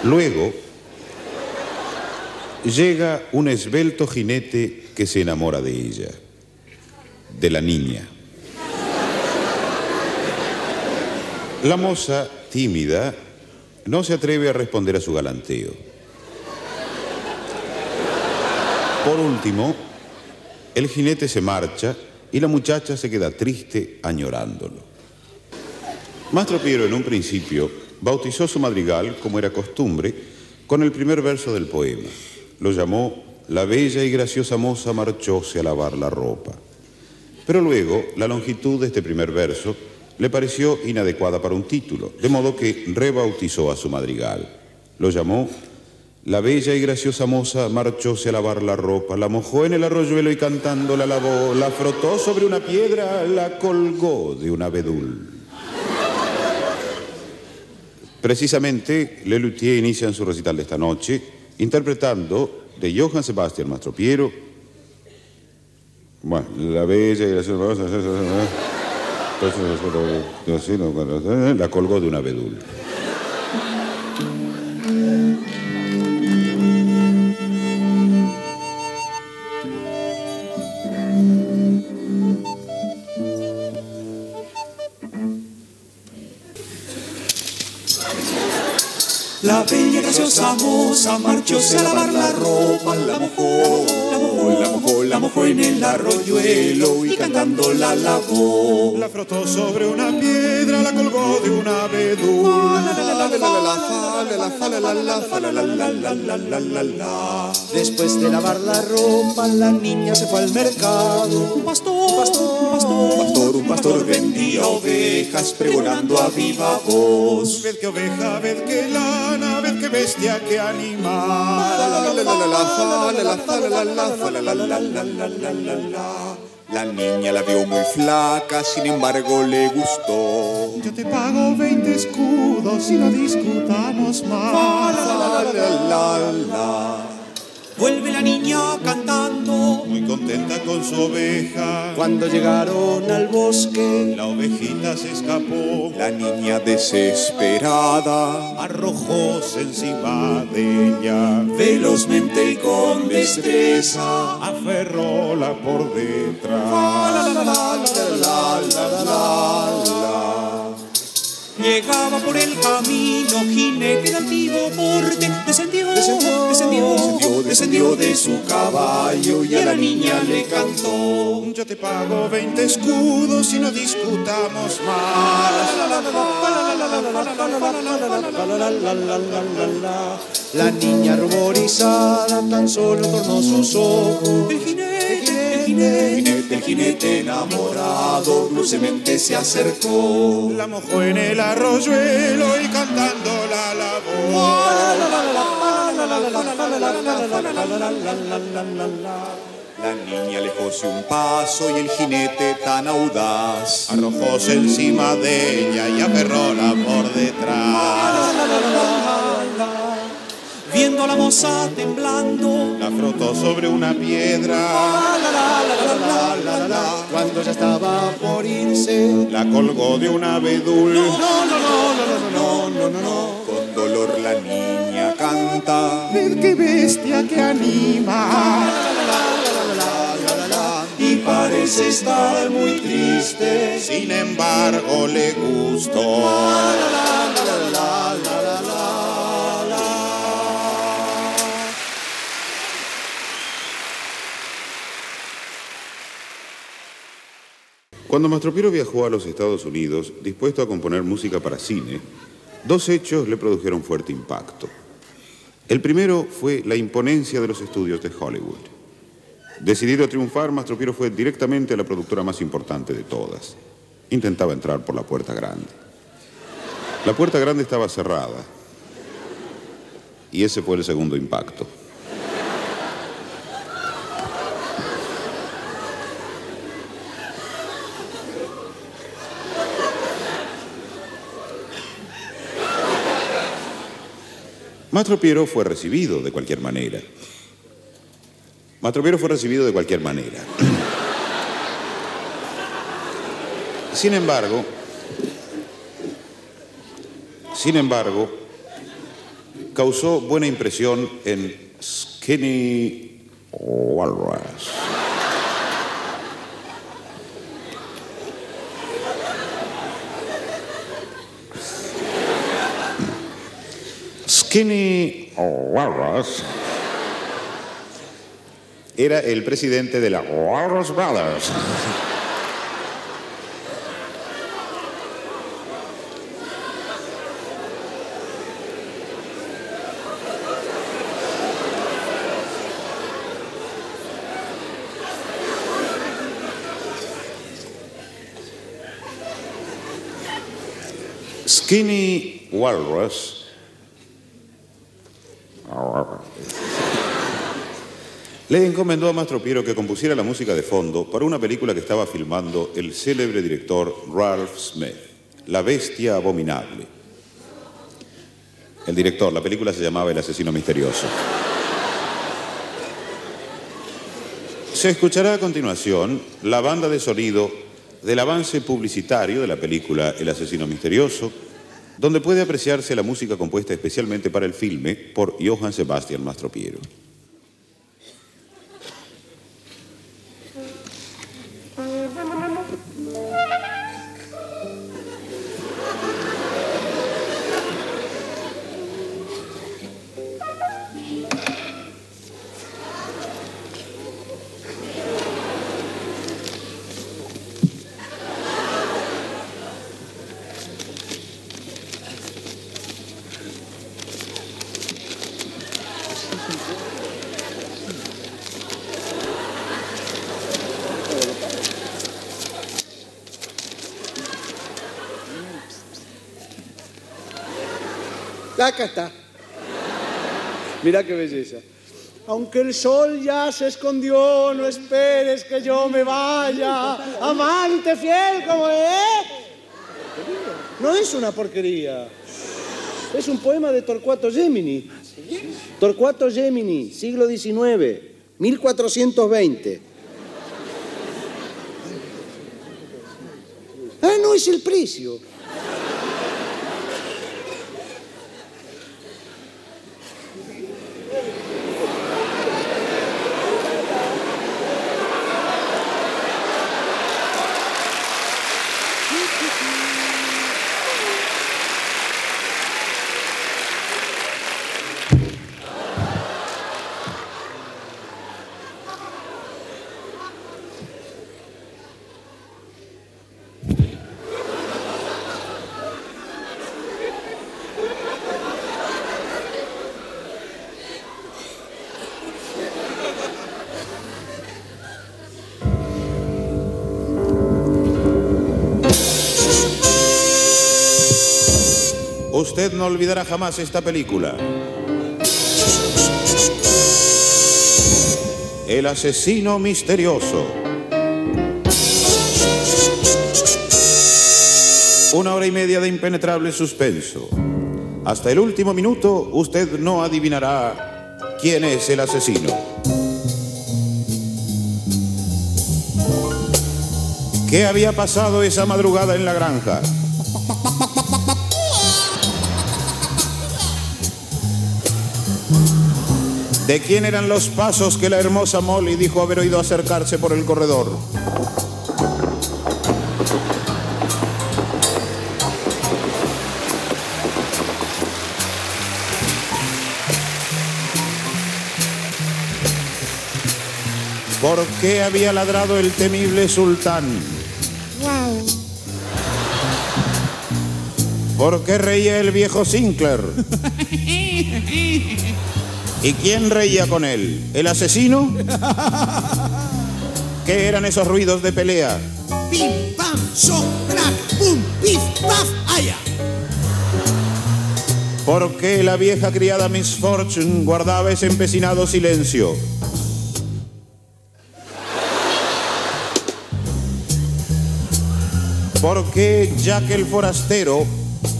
Luego, llega un esbelto jinete que se enamora de ella, de la niña. La moza, tímida, no se atreve a responder a su galanteo. Por último, el jinete se marcha y la muchacha se queda triste añorándolo. Mastro Piero en un principio bautizó su madrigal, como era costumbre, con el primer verso del poema. Lo llamó La bella y graciosa moza marchóse a lavar la ropa. Pero luego la longitud de este primer verso le pareció inadecuada para un título, de modo que rebautizó a su madrigal. Lo llamó La bella y graciosa moza marchóse a lavar la ropa, la mojó en el arroyuelo y cantando la lavó, la frotó sobre una piedra, la colgó de un abedul. Precisamente, Le Luthier inicia en su recital de esta noche interpretando de Johann Sebastian Mastropiero, bueno, la bella y graciosa la colgó de un abedul. La bella graciosa moza marchóse a lavar la ropa, la mojó, la mojó, la mojó, en el arroyuelo y cantando la lavó. La frotó sobre una piedra, la colgó de un abedul. Después de lavar la ropa, la niña se fue al mercado. Un pastor, pastor, un pastor, un pastor, un pastor vendía ovejas pregonando a viva voz. Ved que oveja, ved que lana, ved que bestia, que animal. La niña la vio muy flaca, sin embargo le gustó. Yo te pago 20 escudos y no discutamos más. Vuelve la niña cantando, Muy contenta con su oveja. Cuando llegaron al bosque, La ovejita se escapó. la niña desesperada Arrojóse encima de ella. velozmente y con destreza Aferróla por detrás. Llegaba por el camino, jinete de altivo porte, descendió, descendió, descendió, descendió de su caballo y a la niña le cantó. Yo te pago 20 escudos y no discutamos más. La niña ruborizada tan solo tornó sus ojos. El jinete, jinete, el jinete enamorado dulcemente se acercó. La mojó en el arroyuelo y cantando la lavó. La niña alejóse un paso y el jinete tan audaz Arrojóse encima de ella y aferróla por detrás. Viendo a la moza temblando, La frotó sobre una piedra. cuando ya estaba por irse, La colgó de un abedul. no, no, no, no, no, no, no, no, no. Con dolor la niña canta Ved qué bestia que anima. y parece estar muy triste. Sin embargo, le gustó. Cuando Mastropiero viajó a los Estados Unidos, dispuesto a componer música para cine, dos hechos le produjeron fuerte impacto. El primero fue la imponencia de los estudios de Hollywood. Decidido a triunfar, Mastropiero fue directamente a la productora más importante de todas. Intentaba entrar por la puerta grande. La puerta grande estaba cerrada. Y ese fue el segundo impacto. Mastro Piero fue recibido de cualquier manera. Mastro Piero fue recibido de cualquier manera. Sin embargo, sin embargo, causó buena impresión en Skinny Walrus. Skinny Walrus era el presidente de la Walrus Brothers. Skinny Walrus le encomendó a Mastro Piero que compusiera la música de fondo para una película que estaba filmando el célebre director Ralph Smith, La Bestia Abominable. El director, la película se llamaba El Asesino Misterioso. Se escuchará a continuación la banda de sonido del avance publicitario de la película El Asesino Misterioso, donde puede apreciarse la música compuesta especialmente para el filme por Johann Sebastian Mastropiero. Acá está. Mirá qué belleza. Aunque el sol ya se escondió, no esperes que yo me vaya. Amante fiel como es. No es una porquería. Es un poema de Torcuato Gemini. Torcuato Gemini, siglo XIX, 1420. Ah, no es el precio. Usted no olvidará jamás esta película. El asesino misterioso. Una hora y media de impenetrable suspenso. Hasta el último minuto usted no adivinará quién es el asesino. ¿Qué había pasado esa madrugada en la granja? ¿De quién eran los pasos que la hermosa Molly dijo haber oído acercarse por el corredor? ¿Por qué había ladrado el temible sultán? Wow. ¿Por qué reía el viejo Sinclair? ¿Y quién reía con él? ¿El asesino? ¿Qué eran esos ruidos de pelea? Pim, pam, son, crack, pum, pif, paf, aya. ¿Por qué la vieja criada Miss Fortune guardaba ese empecinado silencio? ¿Por qué Jack el forastero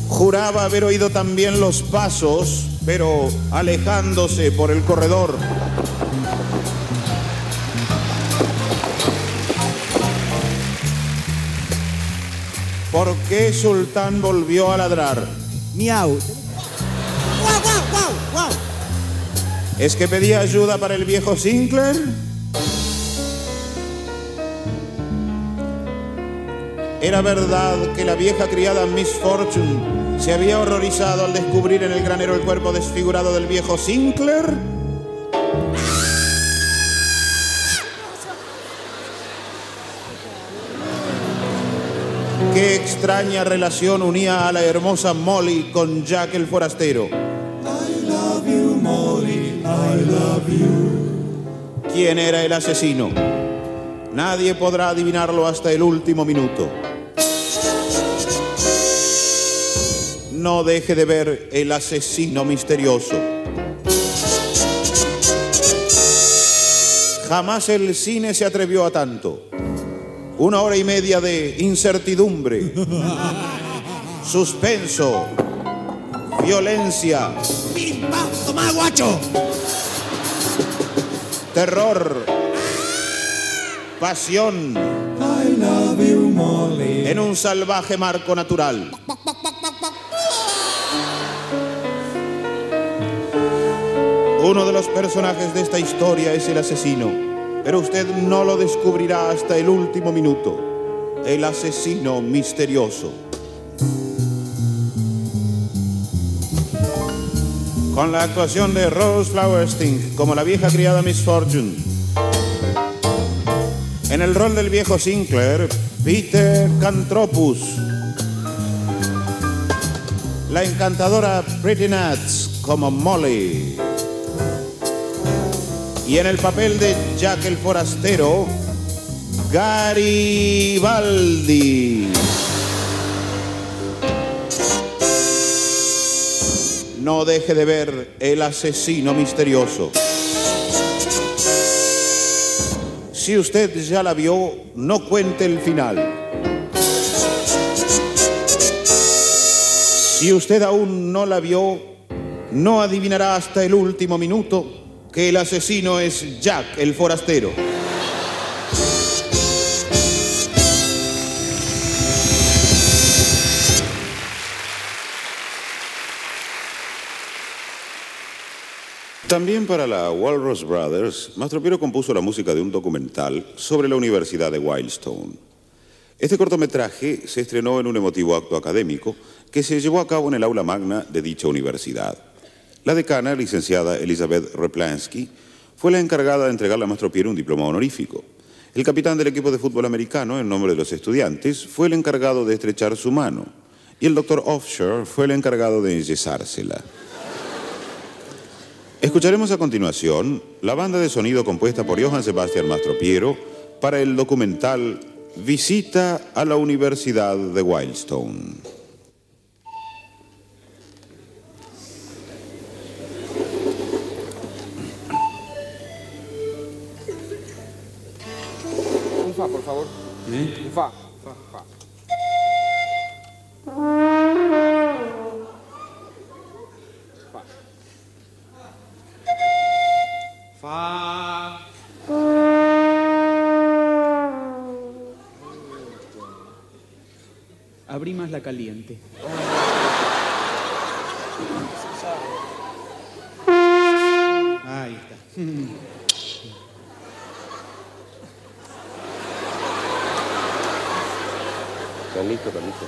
juraba haber oído también los pasos, pero alejándose por el corredor? ¿Por qué Sultán volvió a ladrar? Miau. Guau, guau, guau, guau. ¿Es que pedía ayuda para el viejo Sinclair? ¿Era verdad que la vieja criada Miss Fortune se había horrorizado al descubrir en el granero el cuerpo desfigurado del viejo Sinclair? ¿Qué extraña relación unía a la hermosa Molly con Jack el forastero? love you, Molly, I love you. ¿Quién era el asesino? Nadie podrá adivinarlo hasta el último minuto. No deje de ver el asesino misterioso. Jamás el cine se atrevió a tanto. Una hora y media de incertidumbre, suspenso, violencia, toma, guacho. terror, pasión I love you, Molly. en un salvaje marco natural. Uno de los personajes de esta historia es el asesino, pero usted no lo descubrirá hasta el último minuto. El asesino misterioso. Con la actuación de Rose Flowerstein como la vieja criada Miss Fortune. En el rol del viejo Sinclair, Peter Cantropus. La encantadora Pretty Nuts como Molly. Y en el papel de Jack el Forastero, Garibaldi. no deje de ver El asesino misterioso. Si usted ya la vio, no cuente el final. Si usted aún no la vio, no adivinará hasta el último minuto que el asesino es Jack el forastero. También para la Walrus Brothers, Mastropiero compuso la música de un documental sobre la Universidad de Wildstone. Este cortometraje se estrenó en un emotivo acto académico que se llevó a cabo en el aula magna de dicha universidad. La decana, licenciada Elizabeth Replansky, fue la encargada de entregarle a Mastropiero un diploma honorífico. El capitán del equipo de fútbol americano, en nombre de los estudiantes, fue el encargado de estrechar su mano. Y el doctor Offshore fue el encargado de enyesársela. Escucharemos a continuación la banda de sonido compuesta por Johann Sebastian Mastropiero para el documental Visita a la Universidad de Wildstone. Por favor. Un fa. fa, fa. Fa. Fa. Abrí más la caliente. Ahí está. Calito, calito.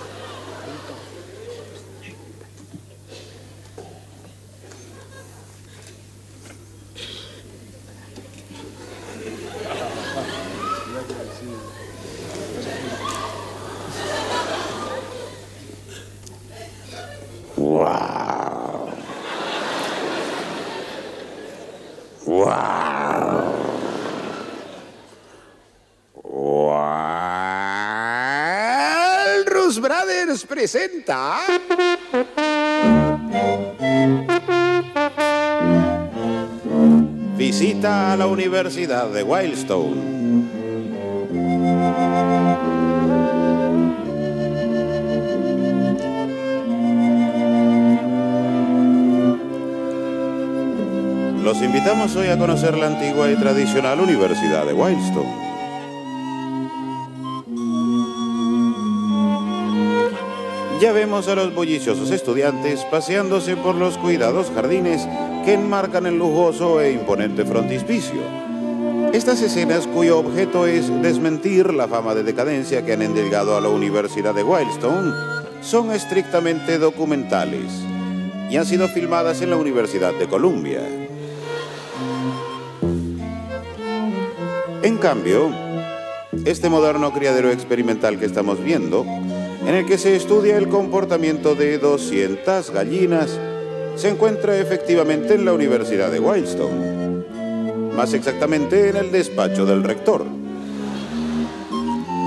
¡Wow! ¡Wow! Brothers presenta. Visita a la Universidad de Wildstone. Los invitamos hoy a conocer la antigua y tradicional Universidad de Wildstone. Ya vemos a los bulliciosos estudiantes paseándose por los cuidados jardines que enmarcan el lujoso e imponente frontispicio. Estas escenas cuyo objeto es desmentir la fama de decadencia que han endilgado a la Universidad de Wildstone son estrictamente documentales y han sido filmadas en la Universidad de Columbia. En cambio, este moderno criadero experimental que estamos viendo, en el que se estudia el comportamiento de 200 gallinas, se encuentra efectivamente en la Universidad de Wildstone, más exactamente en el despacho del rector.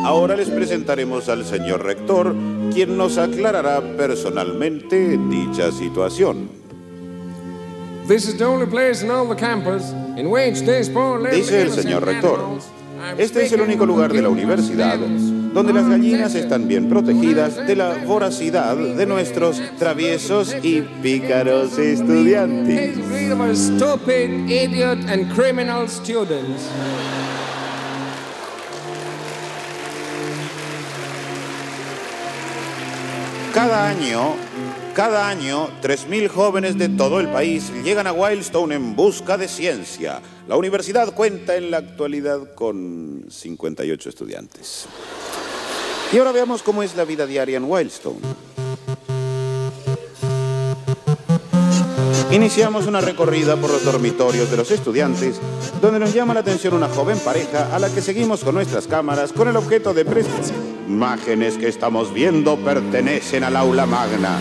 Ahora les presentaremos al señor rector, quien nos aclarará personalmente dicha situación. Dice el señor rector, este es el único lugar de la universidad. Donde las gallinas están bien protegidas de la voracidad de nuestros traviesos y pícaros estudiantes. Cada año, cada año, 3.000 jóvenes de todo el país llegan a Wildstone en busca de ciencia. La universidad cuenta en la actualidad con 58 estudiantes. Y ahora veamos cómo es la vida diaria en Wildstone. Iniciamos una recorrida por los dormitorios de los estudiantes, donde nos llama la atención una joven pareja a la que seguimos con nuestras cámaras con el objeto de prestar. Imágenes que estamos viendo pertenecen al aula magna.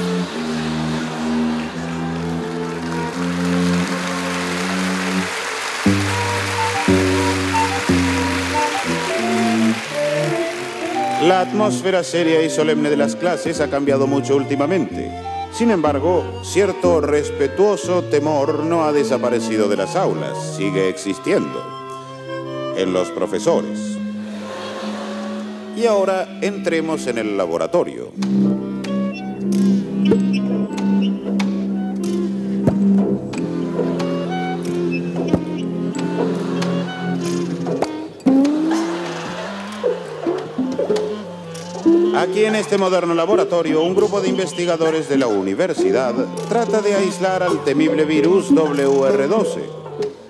La atmósfera seria y solemne de las clases ha cambiado mucho últimamente. Sin embargo, cierto respetuoso temor no ha desaparecido de las aulas, sigue existiendo en los profesores. Y ahora entremos en el laboratorio. Aquí en este moderno laboratorio, un grupo de investigadores de la universidad trata de aislar al temible virus WR12.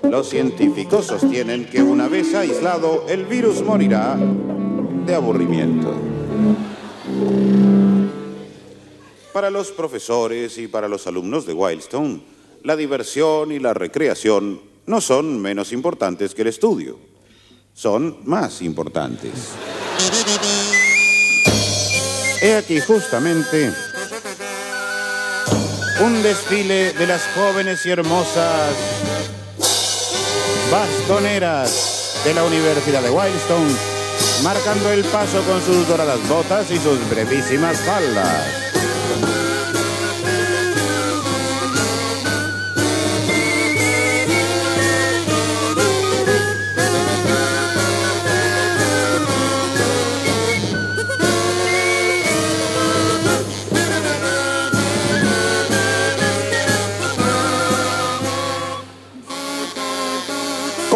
Los científicos sostienen que una vez aislado, el virus morirá de aburrimiento. Para los profesores y para los alumnos de Wildstone, la diversión y la recreación no son menos importantes que el estudio, son más importantes. He aquí justamente un desfile de las jóvenes y hermosas bastoneras de la Universidad de Wildstone, marcando el paso con sus doradas botas y sus brevísimas faldas.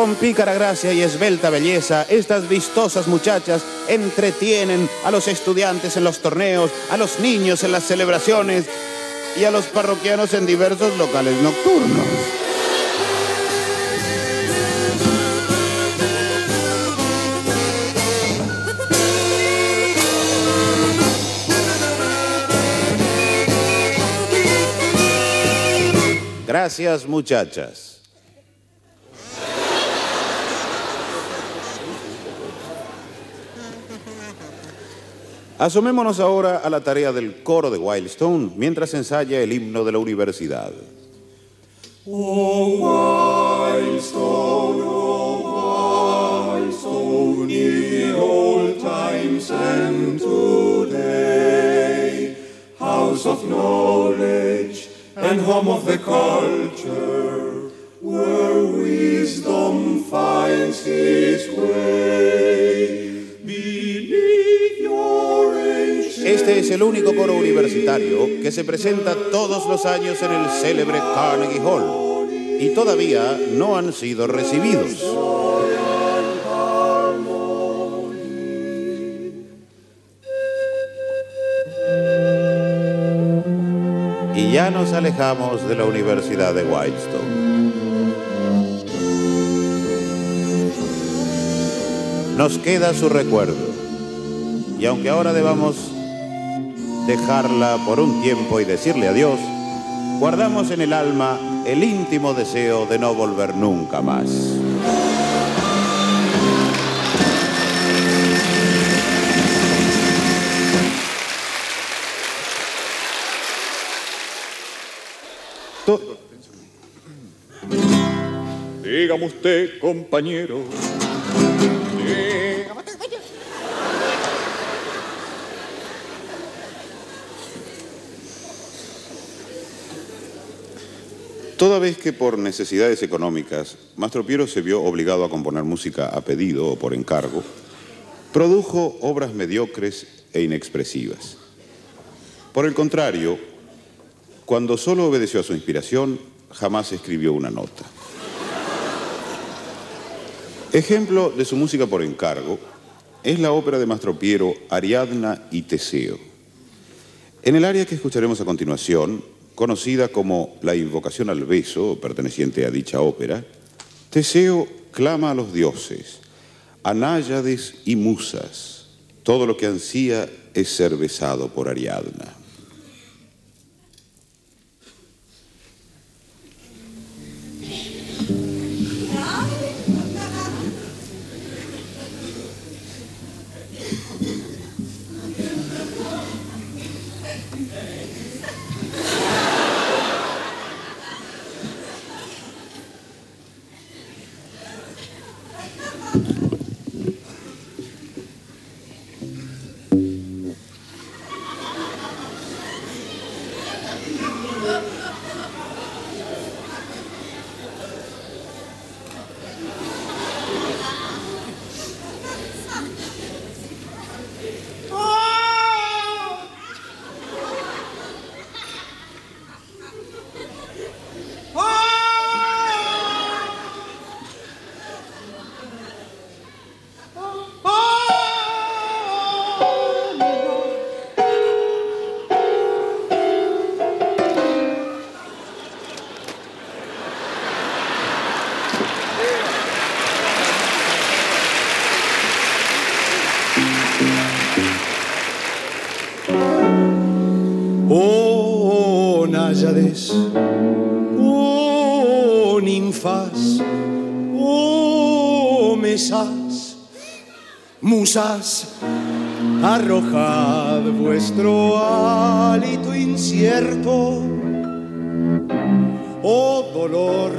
Con pícara gracia y esbelta belleza, estas vistosas muchachas entretienen a los estudiantes en los torneos, a los niños en las celebraciones y a los parroquianos en diversos locales nocturnos. Gracias muchachas. Asomémonos ahora a la tarea del coro de Wildstone mientras ensaya el himno de la universidad. Oh, Wildstone, oh, Wildstone, ye old times and today, house of knowledge and home of the culture, where wisdom finds its way. Este es el único coro universitario que se presenta todos los años en el célebre Carnegie Hall y todavía no han sido recibidos. Y ya nos alejamos de la Universidad de Wildstone. Nos queda su recuerdo. Y aunque ahora debamos dejarla por un tiempo y decirle adiós, guardamos en el alma el íntimo deseo de no volver nunca más. Dígame usted, compañero. Toda vez que por necesidades económicas Mastro Piero se vio obligado a componer música a pedido o por encargo, produjo obras mediocres e inexpresivas. Por el contrario, cuando solo obedeció a su inspiración, jamás escribió una nota. Ejemplo de su música por encargo es la ópera de Mastro Piero Ariadna y Teseo. En el área que escucharemos a continuación, conocida como la invocación al beso, perteneciente a dicha ópera, Teseo clama a los dioses, a náyades y musas. Todo lo que ansía es ser besado por Ariadna. Arrojad vuestro hálito incierto, oh dolor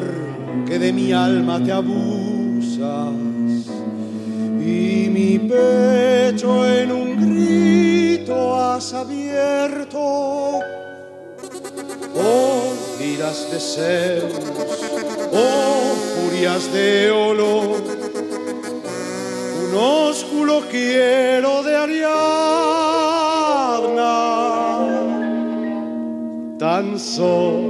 que de mi alma te abusas y mi pecho en un grito has abierto. Oh, iras de Zeus, oh, furias de olor, quiero de Ariadna, tan solo.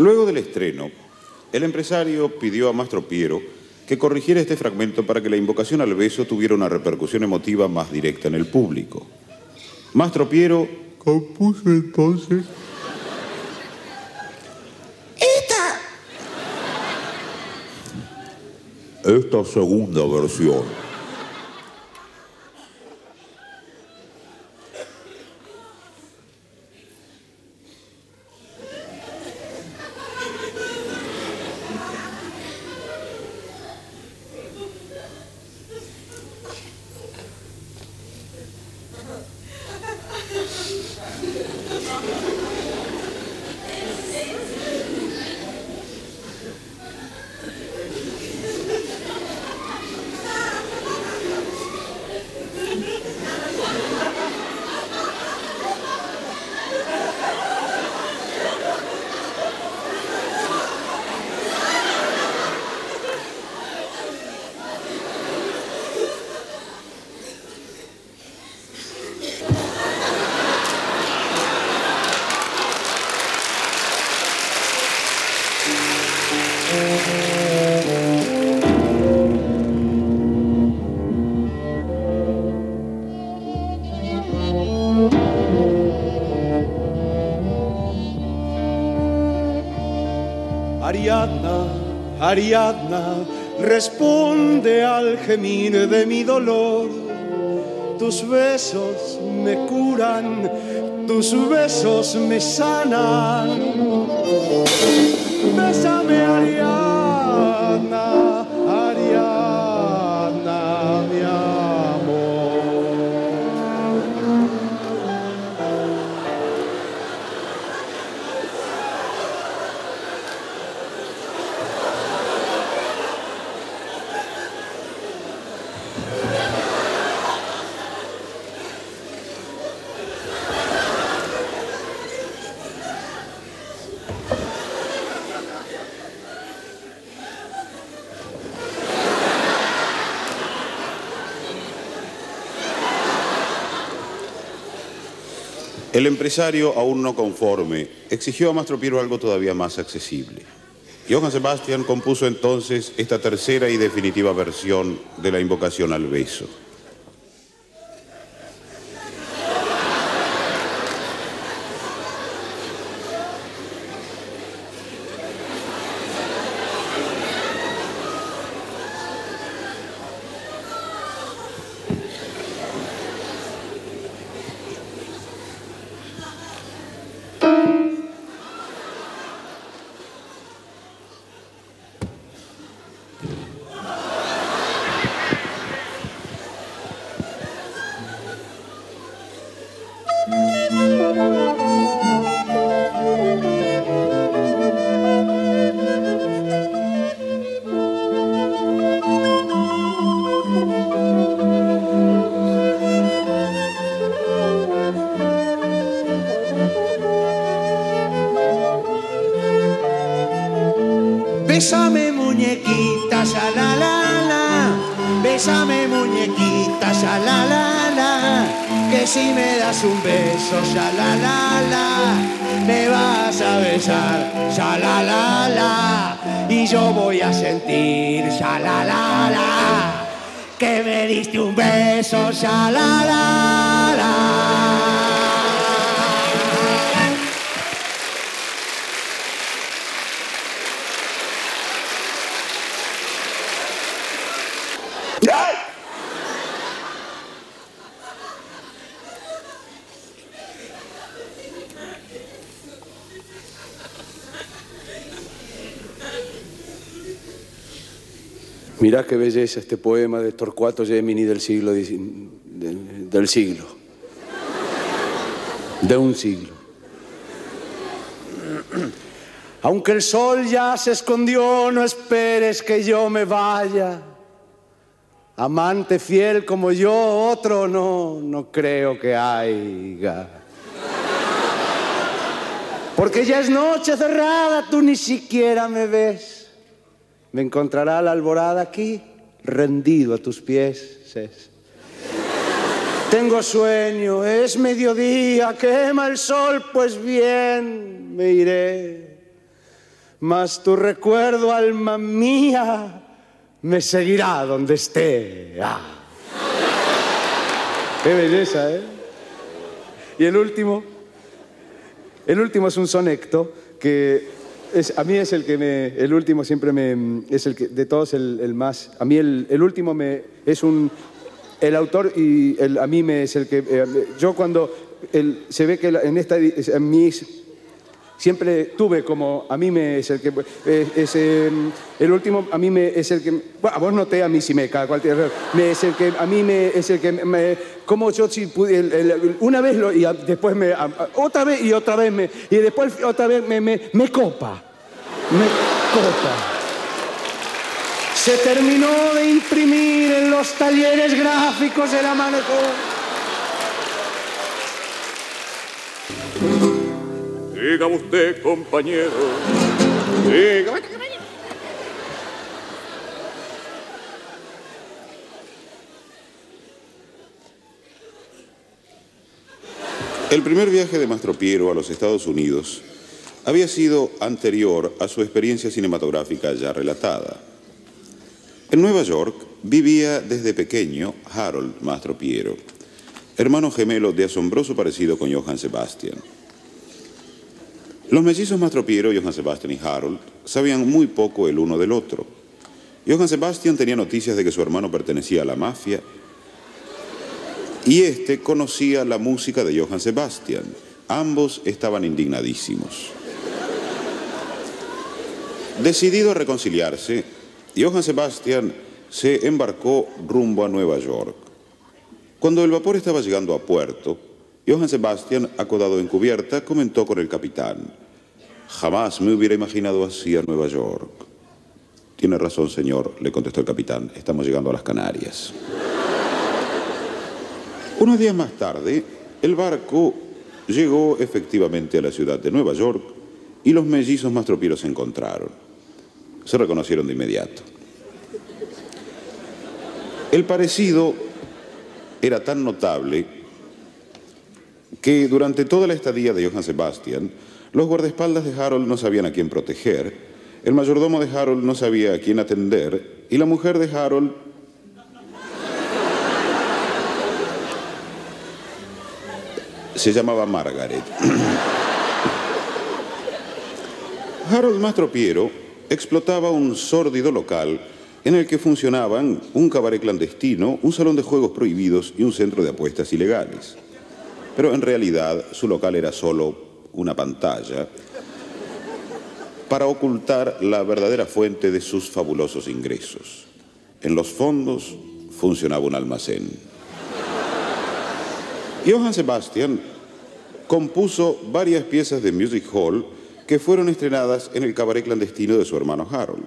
Luego del estreno, el empresario pidió a Mastro Piero que corrigiera este fragmento para que la invocación al beso tuviera una repercusión emotiva más directa en el público. Mastro Piero compuso entonces Esta. esta segunda versión. Ariadna, responde al gemir de mi dolor. Tus besos me curan, tus besos me sanan. Bésame, Ariadna, El empresario, aún no conforme, exigió a Mastro Piero algo todavía más accesible. Johann Sebastian compuso entonces esta tercera y definitiva versión de la invocación al beso. Mirá qué belleza este poema de Torcuato Gemini del siglo del siglo. De un siglo. Aunque el sol ya se escondió, no esperes que yo me vaya. Amante fiel como yo, otro no, no creo que haya. Porque ya es noche cerrada, tú ni siquiera me ves. Me encontrará la alborada aquí, rendido a tus pies. Tengo sueño, es mediodía, quema el sol, pues bien, me iré. Mas tu recuerdo, alma mía, me seguirá donde esté. Ah. Qué belleza, ¿eh? Y el último, el último es un sonecto que a mí es el que me, el último siempre me, es el que, de todos el, más, a mí el, el último me, es un, el autor y el, a mí me es el que, eh, yo cuando, el, se ve que en esta, mis, siempre tuve como, a mí me es el que, eh, es, eh, el último a mí me es el que, bueno, a vos no te, a mí sí me cae cualquier, me es el que, a mí me es el que, me, como yo si pude, el- una vez lo, y después me, otra vez y otra vez me, y después otra vez me, me, copa, me copa. Se terminó de imprimir en los talleres gráficos de la manejó. Diga usted, compañero. Diga. El primer viaje de Mastro Piero a los Estados Unidos había sido anterior a su experiencia cinematográfica ya relatada. En Nueva York vivía desde pequeño Harold Mastro Piero, hermano gemelo de asombroso parecido con Johann Sebastian. Los mellizos Mastro Piero, Johann Sebastian y Harold sabían muy poco el uno del otro. Johann Sebastian tenía noticias de que su hermano pertenecía a la mafia y este conocía la música de Johann Sebastian. Ambos estaban indignadísimos. Decidido a reconciliarse, Johann Sebastian se embarcó rumbo a Nueva York. Cuando el vapor estaba llegando a puerto, Johann Sebastian, acodado en cubierta, comentó con el capitán, jamás me hubiera imaginado así a Nueva York. Tiene razón, señor, le contestó el capitán, estamos llegando a las Canarias. Unos días más tarde, el barco llegó efectivamente a la ciudad de Nueva York y los mellizos mastropieros se encontraron. Se reconocieron de inmediato. El parecido era tan notable que durante toda la estadía de Johann Sebastian, los guardaespaldas de Harold no sabían a quién proteger, el mayordomo de Harold no sabía a quién atender y la mujer de Harold se llamaba Margaret. Harold Mastropiero explotaba un sórdido local en el que funcionaban un cabaret clandestino, un salón de juegos prohibidos y un centro de apuestas ilegales. Pero en realidad su local era solo una pantalla para ocultar la verdadera fuente de sus fabulosos ingresos. En los fondos funcionaba un almacén. Johann Sebastian compuso varias piezas de Music Hall que fueron estrenadas en el cabaret clandestino de su hermano Harold.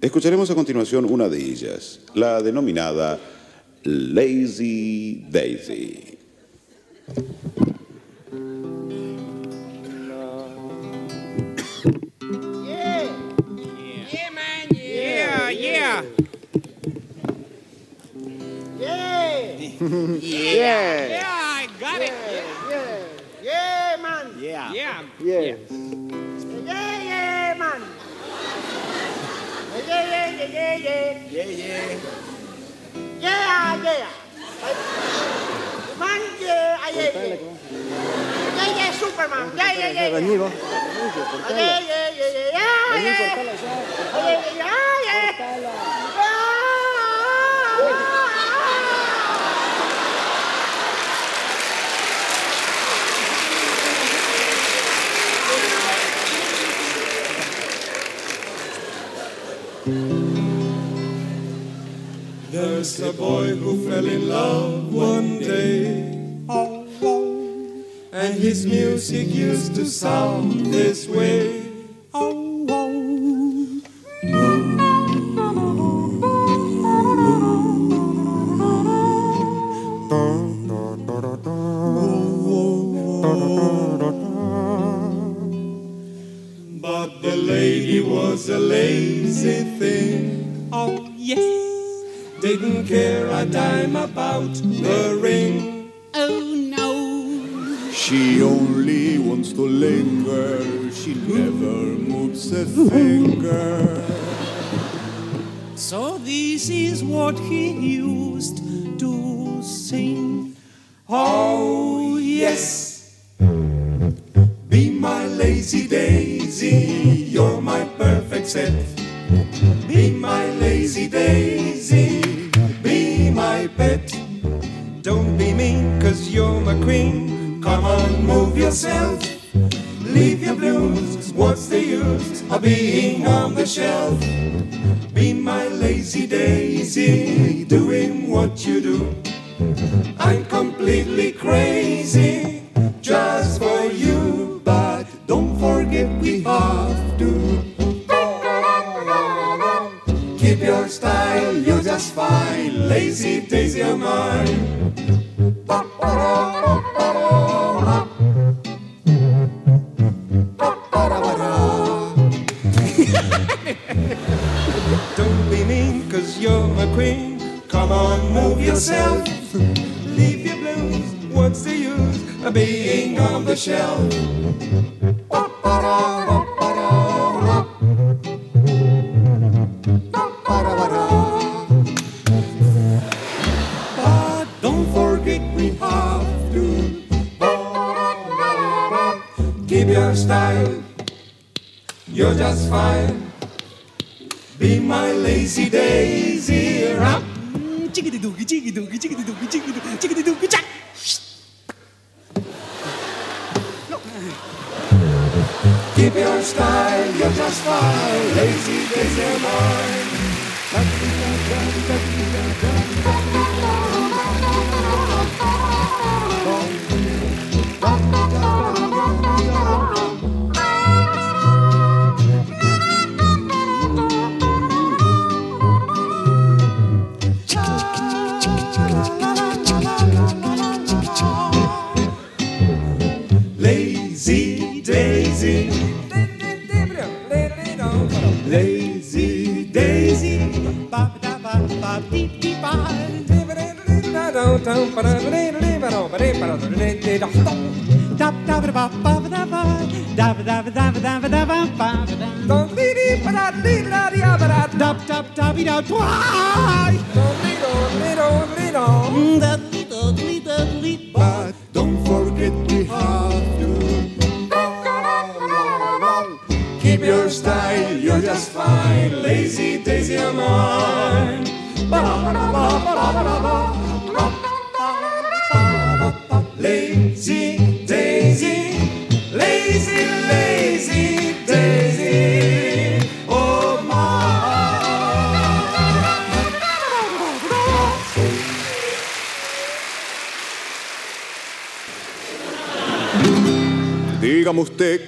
Escucharemos a continuación una de ellas, la denominada Lazy Daisy. Yeah. yeah. yeah. yeah. I got yeah. it. Yeah. Yeah, man. Yeah. Yeah. Yeah. Yeah, yeah, man. yeah, yeah, yeah, yeah. Yeah, yeah. Yeah, yeah. Man, yeah, yeah, yeah. Yeah, yeah, Superman. Yeah, yeah, yeah. yeah. yeah, vos. Yeah, yeah, yeah, yeah. Yeah, yeah. Yeah, yeah, yeah. just a boy who fell in love one day. And his music used to sound this way. Amen.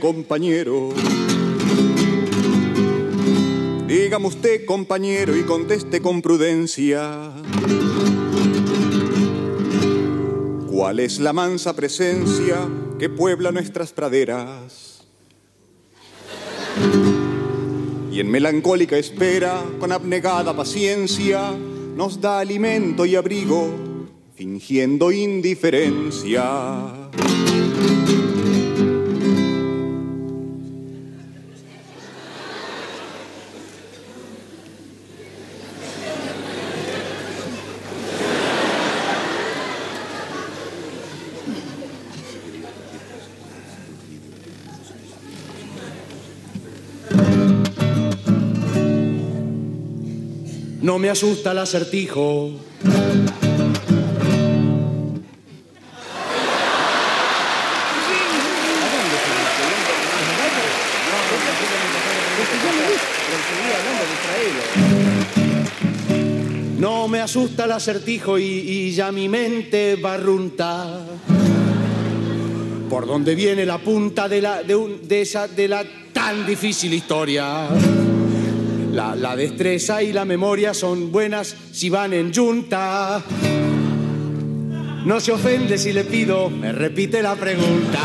Compañero. Dígame usted, compañero, y conteste con prudencia. ¿Cuál es la mansa presencia que puebla nuestras praderas? Y en melancólica espera, con abnegada paciencia, nos da alimento y abrigo, fingiendo indiferencia. No me asusta el acertijo. No me asusta el acertijo y, ya mi mente barrunta. ¿Por dónde viene la punta de, la, de, un- de esa, de la tan difícil historia? La, destreza y la memoria son buenas si van en junta. No se ofende si le pido, me repite la pregunta.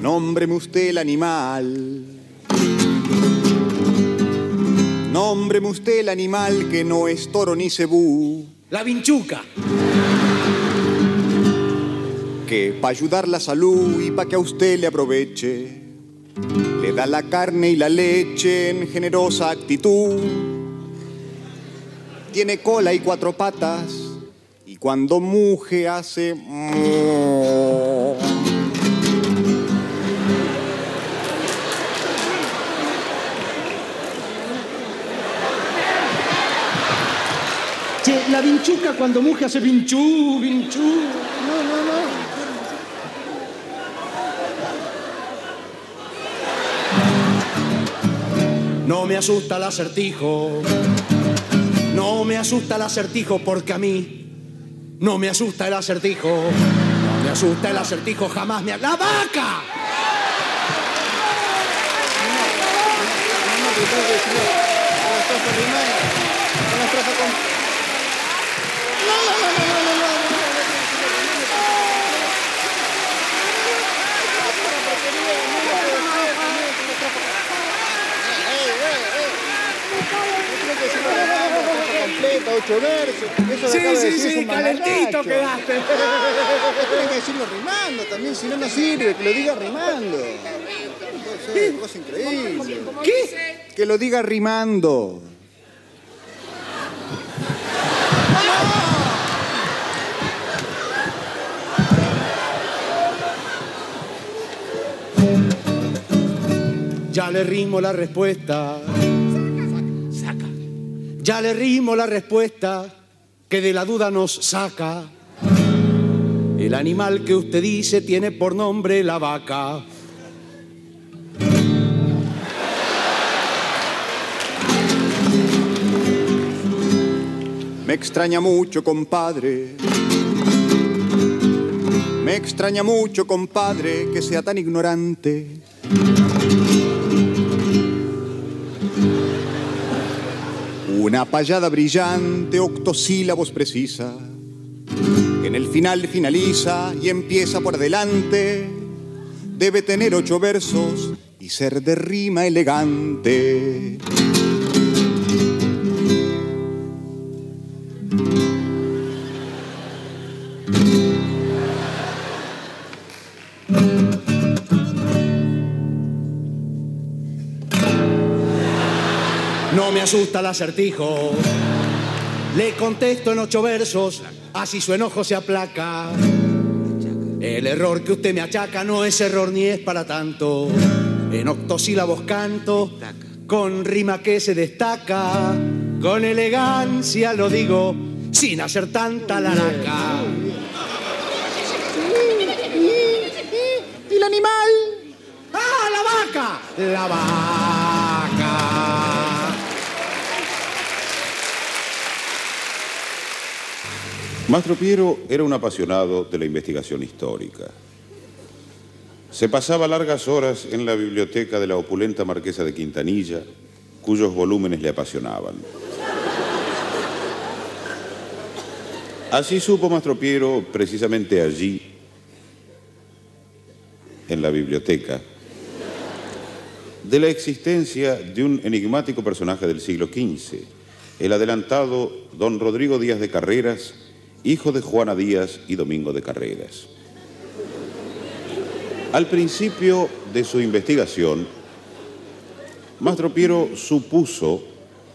Nómbreme usted el animal. Nómbreme usted el animal que no es toro ni cebú. La vinchuca. Que para ayudar la salud y para que a usted le aproveche, le da la carne y la leche en generosa actitud. Tiene cola y cuatro patas y cuando muge hace... la vinchuca cuando muge hace vinchú, vinchú. No, no, no. No me asusta el acertijo. No me asusta el acertijo porque a mí no me asusta el acertijo. No me asusta el acertijo, jamás me... ¡La vaca! Ocho versos. Eso Sí, sí, sí, calentito quedaste. Tienes que decirlo rimando también, si no, no sirve, que lo diga rimando. Eso es una cosa increíble. ¿Qué? Que lo diga rimando. Ya le rimo la respuesta. Ya le rimo la respuesta que de la duda nos saca. El animal que usted dice tiene por nombre la vaca. Me extraña mucho, compadre. Me extraña mucho, compadre, que sea tan ignorante. Una payada brillante, octosílabos precisa, que en el final finaliza y empieza por adelante. Debe tener ocho versos y ser de rima elegante. Me asusta el acertijo. Le contesto en ocho versos, así su enojo se aplaca. El error que usted me achaca no es error ni es para tanto. En octosílabos canto, con rima que se destaca, con elegancia lo digo, sin hacer tanta laraca. ¿Y el animal? ¡Ah, la vaca, la vaca. Mastro Piero era un apasionado de la investigación histórica. Se pasaba largas horas en la biblioteca de la opulenta marquesa de Quintanilla, cuyos volúmenes le apasionaban. Así supo Mastro Piero, precisamente allí, en la biblioteca, de la existencia de un enigmático personaje del siglo XV, el adelantado don Rodrigo Díaz de Carreras, hijo de Juana Díaz y Domingo de Carreras. Al principio de su investigación, Mastro Piero supuso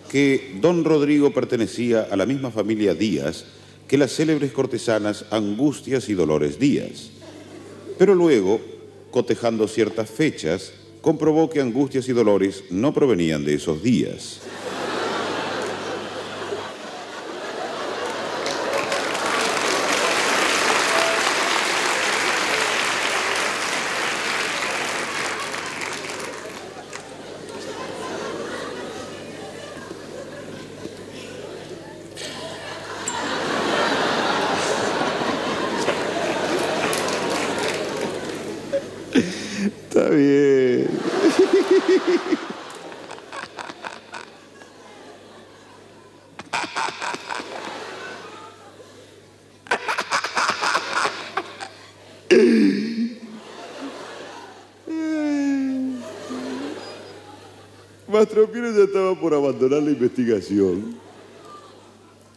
que don Rodrigo pertenecía a la misma familia Díaz que las célebres cortesanas Angustias y Dolores Díaz. Pero luego, cotejando ciertas fechas, comprobó que Angustias y Dolores no provenían de esos días. Está bien. Mastro Por abandonar la investigación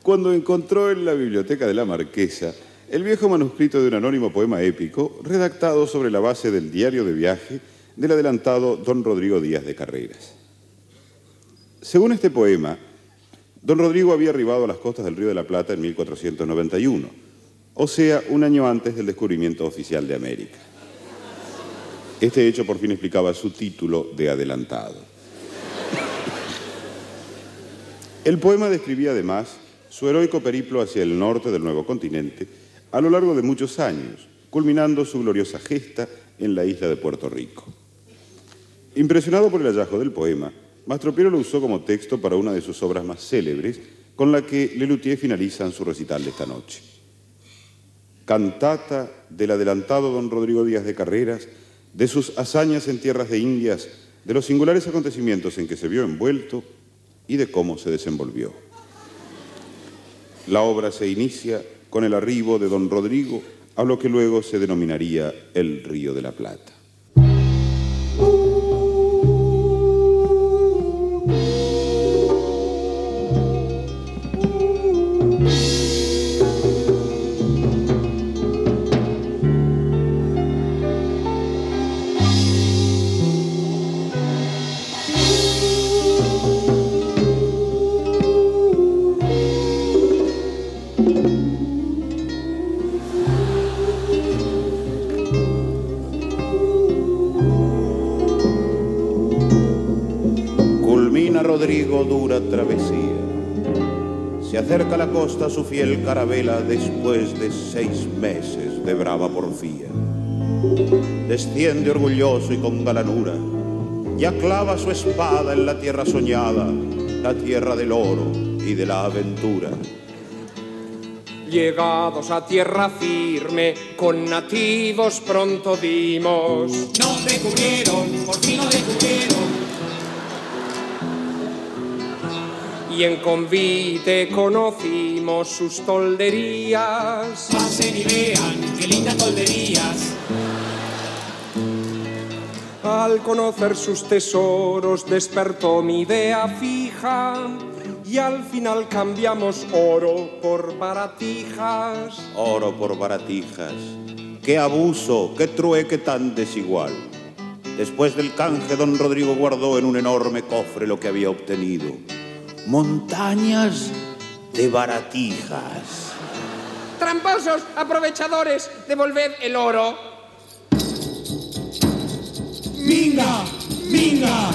cuando encontró en la biblioteca de la Marquesa el viejo manuscrito de un anónimo poema épico redactado sobre la base del diario de viaje del adelantado don Rodrigo Díaz de Carreras. Según este poema, don Rodrigo había arribado a las costas del Río de la Plata en 1491, o sea, un año antes del descubrimiento oficial de América. Este hecho por fin explicaba su título de adelantado. El poema describía además su heroico periplo hacia el norte del nuevo continente a lo largo de muchos años, culminando su gloriosa gesta en la isla de Puerto Rico. Impresionado por el hallazgo del poema, Mastro Piero lo usó como texto para una de sus obras más célebres, con la que Lelutier finalizan su recital de esta noche. Cantata del adelantado don Rodrigo Díaz de Carreras, de sus hazañas en tierras de Indias, de los singulares acontecimientos en que se vio envuelto y de cómo se desenvolvió. La obra se inicia con el arribo de don Rodrigo a lo que luego se denominaría el Río de la Plata. Dura travesía. Se acerca a la costa su fiel carabela después de seis meses de brava porfía. Desciende orgulloso y con galanura, ya clava su espada en la tierra soñada, la tierra del oro y de la aventura. Llegados a tierra firme, con nativos pronto dimos. Nos descubrieron, por fin nos descubrieron. Y en convite conocimos sus tolderías. Pasen y vean qué lindas tolderías. Al conocer sus tesoros despertó mi idea fija y al final cambiamos oro por baratijas. Oro por baratijas. Qué abuso, qué trueque tan desigual. Después del canje, don Rodrigo guardó en un enorme cofre lo que había obtenido. Montañas de baratijas. Tramposos, aprovechadores, devolved el oro. Minga, minga.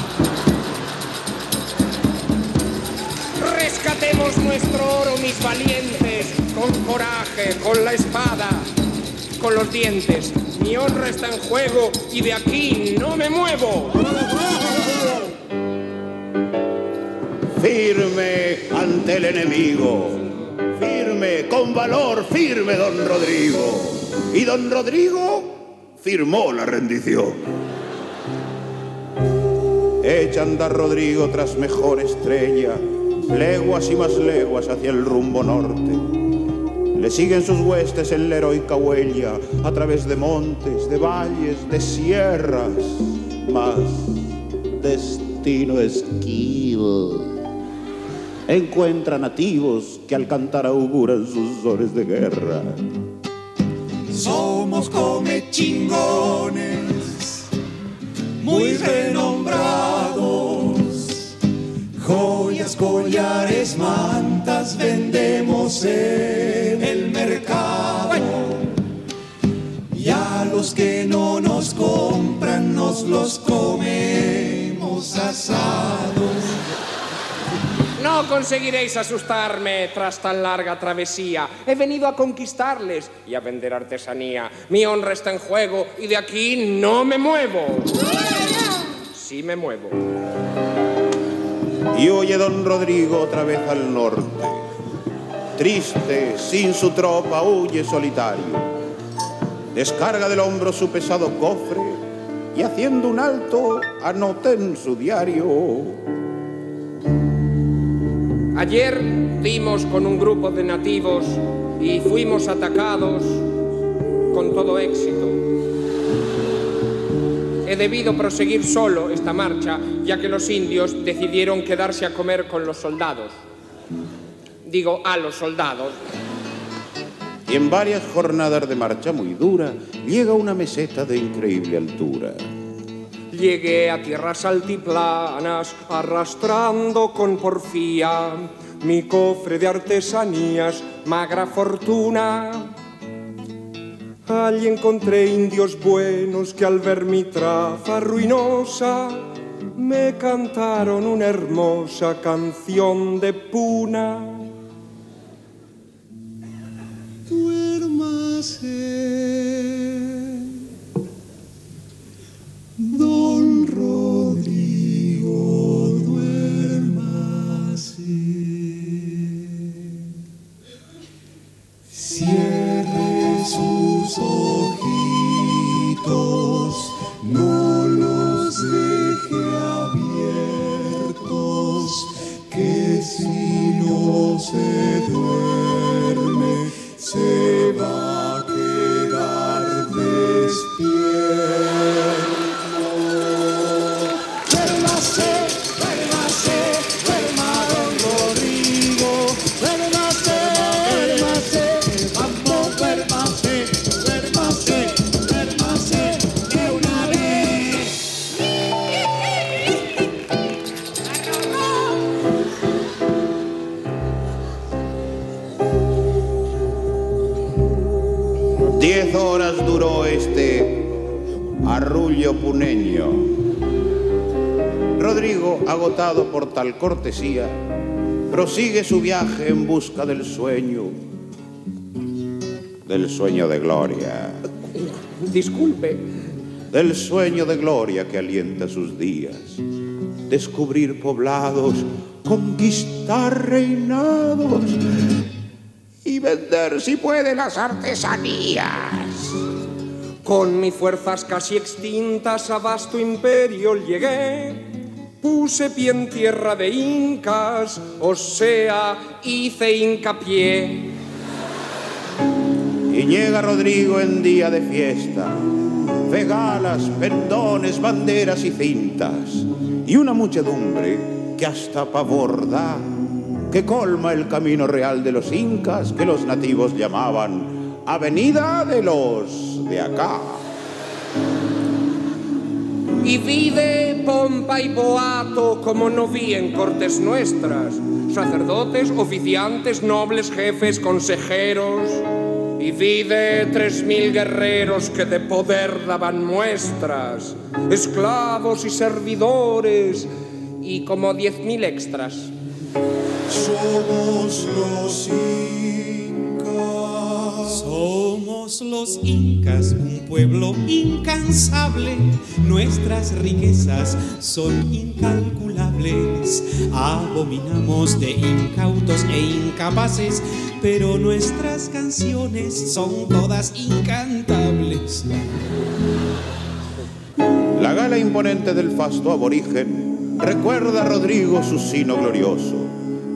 Rescatemos nuestro oro, mis valientes, con coraje, con la espada, con los dientes, Mi honra está en juego y de aquí no me muevo. Firme ante el enemigo. Firme, con valor, firme, don Rodrigo. Y don Rodrigo firmó la rendición. Echa andar Rodrigo tras mejor estrella, leguas y más leguas hacia el rumbo norte. Le siguen sus huestes en la heroica huella, a través de montes, de valles, de sierras, mas destino esquivo. Encuentra nativos que al cantar auguran sus horas de guerra. Somos come chingones, muy renombrados. Joyas, collares, mantas vendemos en el mercado. Y a los que no nos compran, nos los comemos asados. No conseguiréis asustarme tras tan larga travesía. He venido a conquistarles y a vender artesanía. Mi honra está en juego y de aquí no me muevo. Sí me muevo. Y oye don Rodrigo otra vez al norte. Triste, sin su tropa, huye solitario. Descarga del hombro su pesado cofre y haciendo un alto anota en su diario. Ayer dimos con un grupo de nativos y fuimos atacados con todo éxito. He debido proseguir solo esta marcha, ya que los indios decidieron quedarse a comer con los soldados. Digo, a los soldados. Y en varias jornadas de marcha muy dura llega una meseta de increíble altura. Llegué a tierras altiplanas arrastrando con porfía mi cofre de artesanías, magra fortuna. Allí encontré indios buenos que al ver mi traza ruinosa me cantaron una hermosa canción de puna. Duérmase, ojitos, no los deje abiertos, que si no se puneño. Rodrigo, agotado por tal cortesía, prosigue su viaje en busca del sueño, del sueño de gloria, Disculpe, del sueño de gloria que alienta sus días, descubrir poblados, conquistar reinados y vender si puede las artesanías. Con mis fuerzas casi extintas a vasto imperio llegué. Puse pie en tierra de incas, o sea, hice hincapié. Y llega Rodrigo en día de fiesta, regalas, pendones, banderas y cintas, y una muchedumbre que hasta pavor da, que colma el camino real de los incas que los nativos llamaban Avenida de los de acá. Y vive pompa y boato como no vi en cortes nuestras, sacerdotes, oficiantes, nobles, jefes, consejeros. Y vive tres mil guerreros que de poder daban muestras, esclavos y servidores, y como diez mil extras. Somos los incas, Somos los incas, un pueblo incansable. Nuestras riquezas son incalculables. Abominamos de incautos e incapaces, pero nuestras canciones son todas incantables. La gala imponente del fasto aborigen recuerda a Rodrigo su sino glorioso,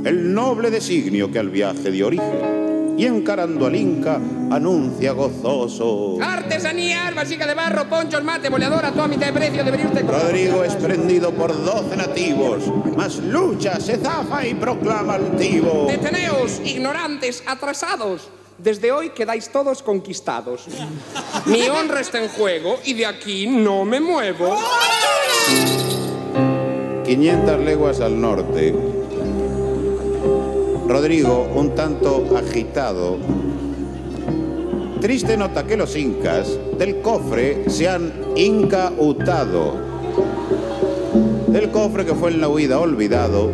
el noble designio que al viaje dio origen, y encarando al Inca anuncia gozoso. Artesanía, vasija de barro, ponchos, mate, boleadora, toda mitad de precio, debería usted... Rodrigo es prendido por doce nativos, mas lucha, se zafa y proclama altivo. Deteneos, ignorantes, atrasados. Desde hoy quedáis todos conquistados. Mi honra está en juego y de aquí no me muevo. 500 leguas al norte. Rodrigo, un tanto agitado, triste nota que los incas del cofre se han incautado. Del cofre que fue en la huida olvidado,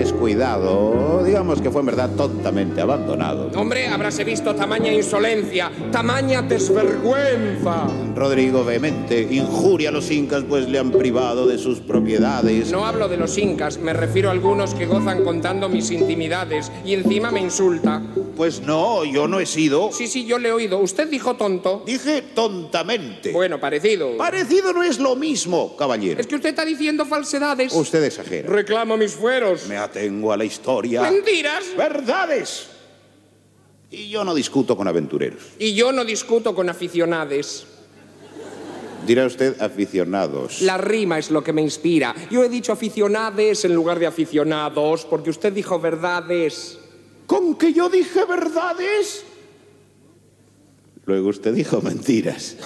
descuidado, digamos que fue en verdad tontamente abandonado. Hombre, habráse visto tamaña insolencia, tamaña desvergüenza. Rodrigo vehemente injuria a los incas pues le han privado de sus propiedades. No hablo de los incas, me refiero a algunos que gozan contando mis intimidades y encima me insulta. Pues no, yo no he sido. Sí, sí, yo le he oído. ¿Usted dijo tonto? Dije tontamente. Bueno, parecido. Parecido no es lo mismo, caballero. Es que usted está diciendo falsedades. Usted exagera. Reclamo mis fueros. Me atengo a la historia. Mentiras. Verdades. Y yo no discuto con aventureros. Y yo no discuto con aficionades. Dirá usted aficionados. La rima es lo que me inspira. Yo he dicho aficionades en lugar de aficionados porque usted dijo verdades. ¿Con que yo dije verdades? Luego usted dijo mentiras.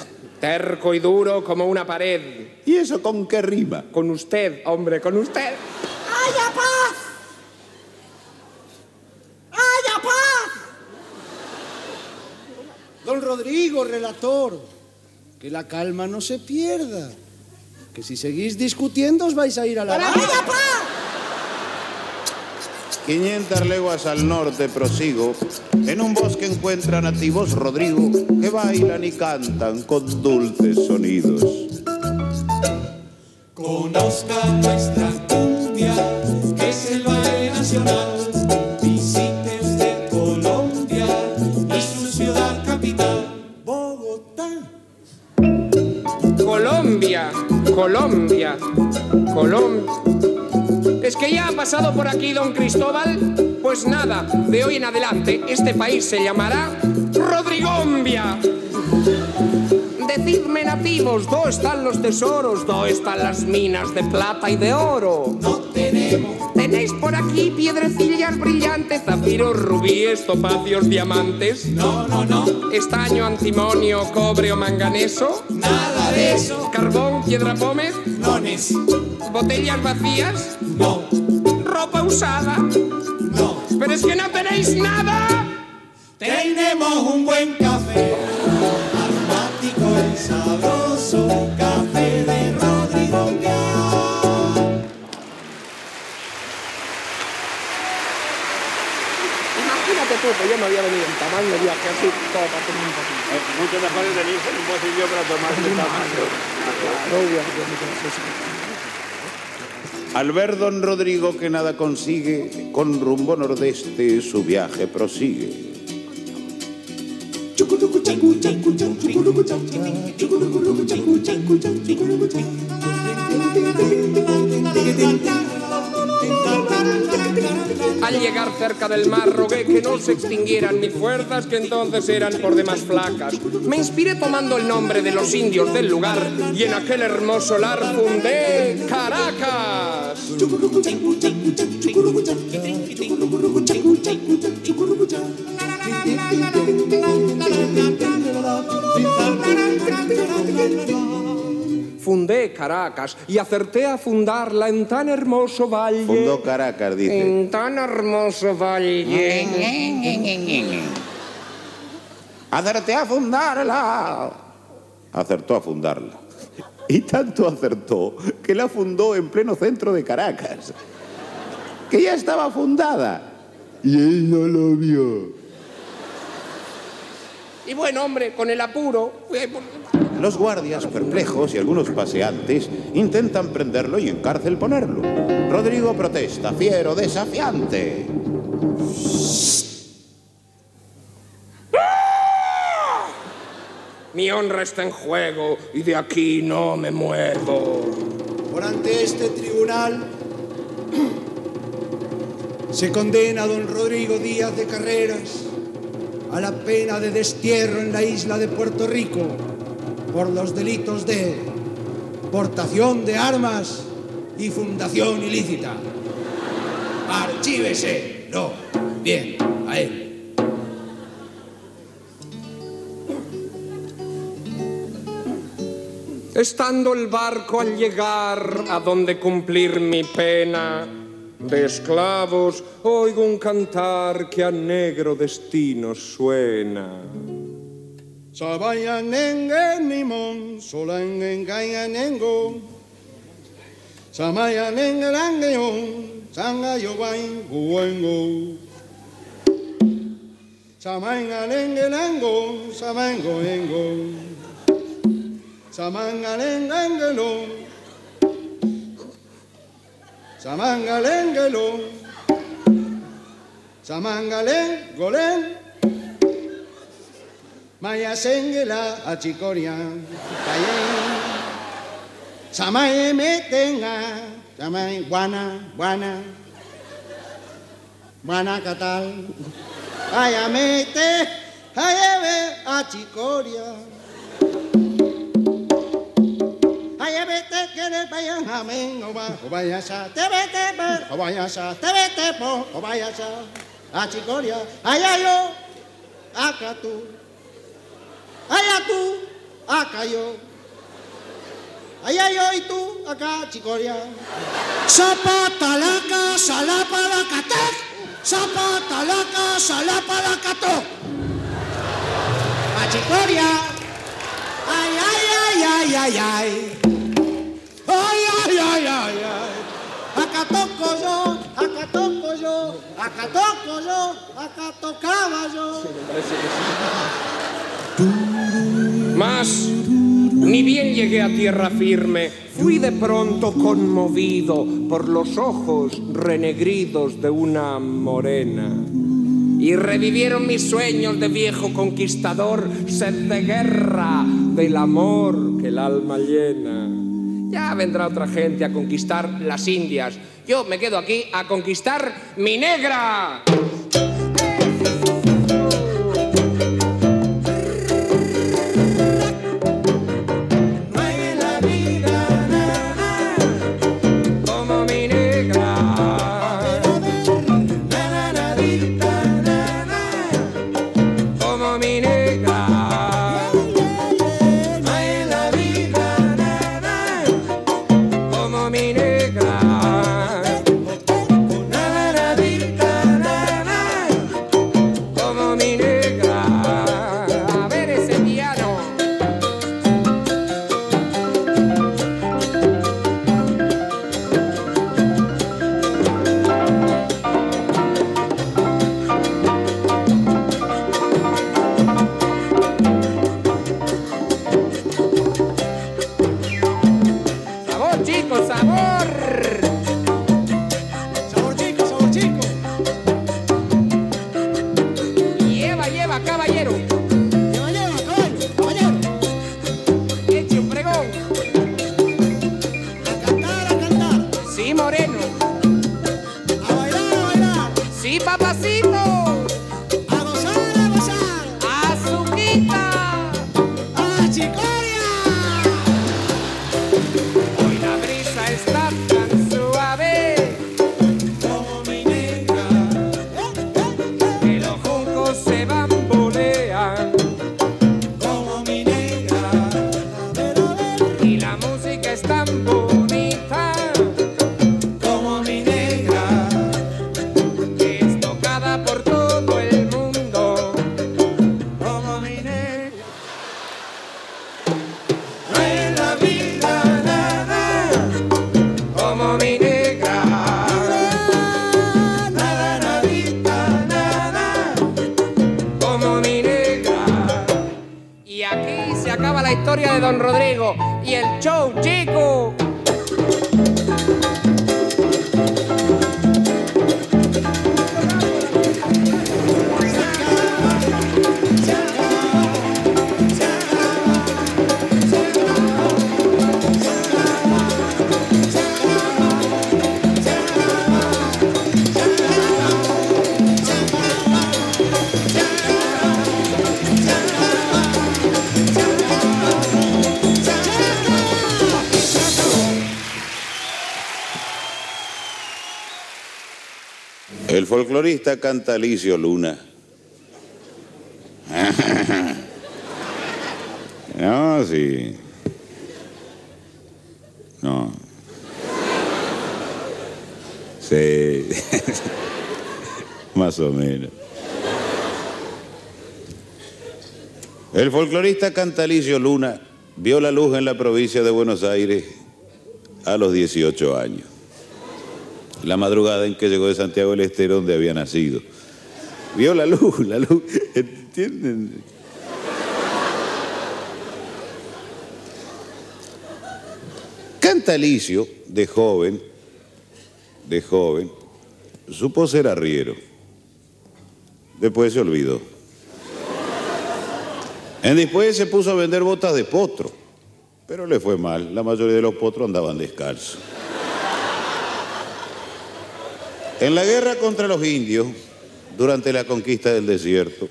Terco y duro como una pared. ¿Y eso con qué rima? Con usted, hombre, con usted. ¡Haya paz! ¡Haya paz! Don Rodrigo, relator, que la calma no se pierda. Que si seguís discutiendo os vais a ir a la... ¡Haya paz! 500 leguas al norte prosigo. En un bosque encuentra nativos Rodrigo que bailan y cantan con dulces sonidos. Conozca nuestra cumbia, que es el baile nacional. Visite usted Colombia y su ciudad capital, Bogotá. Colombia, Colombia, Colombia. ¿Es que ya ha pasado por aquí don Cristóbal? Pues nada, de hoy en adelante este país se llamará Rodrigombia. Decidme nativos, ¿dónde están los tesoros? ¿Dónde están las minas de plata y de oro? Tenemos. ¿Tenéis por aquí piedrecillas brillantes, zafiros, rubíes, topacios, diamantes? No, no, no, ¿Estaño, antimonio, cobre o manganeso? nada de eso. ¿Carbón, piedra pómez? Nones, ¿Botellas vacías? no, ¿Ropa usada? no. ¡Pero es que no tenéis nada! Tenemos un buen café, aromático y sabroso, café de tú que yo me había venido en tamaño de viaje así, todo para tomar un poquito. Mucho mejor es venirse en un bolsillo para tomar este tamaño. Al ver don Rodrigo que nada consigue, con rumbo nordeste su viaje prosigue. Al llegar cerca del mar rogué que no se extinguieran mis fuerzas que entonces eran por demás flacas. Me inspiré tomando el nombre de los indios del lugar y en aquel hermoso lar fundé Caracas. Fundé Caracas y acerté a fundarla en tan hermoso valle. Fundó Caracas, dice. En tan hermoso valle. Acerté a fundarla. Acertó a fundarla. Y tanto acertó que la fundó en pleno centro de Caracas. Que ya estaba fundada. Y él no lo vio. Y bueno, hombre, con el apuro. Los guardias, perplejos y algunos paseantes intentan prenderlo y en cárcel ponerlo. Rodrigo protesta, fiero, desafiante. Mi honra está en juego y de aquí no me muevo. Por ante este tribunal se condena a don Rodrigo Díaz de Carreras a la pena de destierro en la isla de Puerto Rico por los delitos de portación de armas y fundación ilícita. Archívese. No. Bien, a él. Estando el barco al llegar a donde cumplir mi pena de esclavos, oigo un cantar que a negro destino suena. Sabayan nengen nimon, solan engayan nengo. Samayan nengeran geon, sanga yobain guengo. Samanga nengerango, samango engo. Samanga nengangelon, samanga nengelon. Samanga nengolen. Maya sengela achikoria. Kayen. Samae metenga. Samae guana, guana. Guana catal. Vaya mete. Ayeve achikoria. Vaya vete que le vayan amén, o va, o vaya te vete, pe, o vaya te vete, po, o vaya sa, a chicoria, allá yo, acá tú, allá tú, acá yo, allá yo y tú, acá chicoria. Zapata la casa, la palacate, zapata la casa, la palacato, a chicoria, ay, ay, ay, ay, ay, ay. Ay, ay, ay, ay, ay. Acá toco yo, acá toco yo, acá toco yo, acá tocaba yo. Mas, ni bien llegué a tierra firme, fui de pronto conmovido por los ojos renegridos de una morena. Y revivieron mis sueños de viejo conquistador, sed de guerra, del amor que el alma llena. Ya vendrá otra gente a conquistar las Indias. Yo me quedo aquí a conquistar mi negra. Folclorista canta Alicio Luna. No, sí. No. Sí. Más o menos. El folclorista Cantalicio Luna vio la luz en la provincia de Buenos Aires a los 18 años. La madrugada en que llegó de Santiago del Estero, donde había nacido. Vio la luz, la luz. ¿Entienden? Cantalicio, de joven, de joven, supo ser arriero. Después se olvidó. En después se puso a vender botas de potro, pero le fue mal. La mayoría de los potros andaban descalzos. En la guerra contra los indios, durante la conquista del desierto,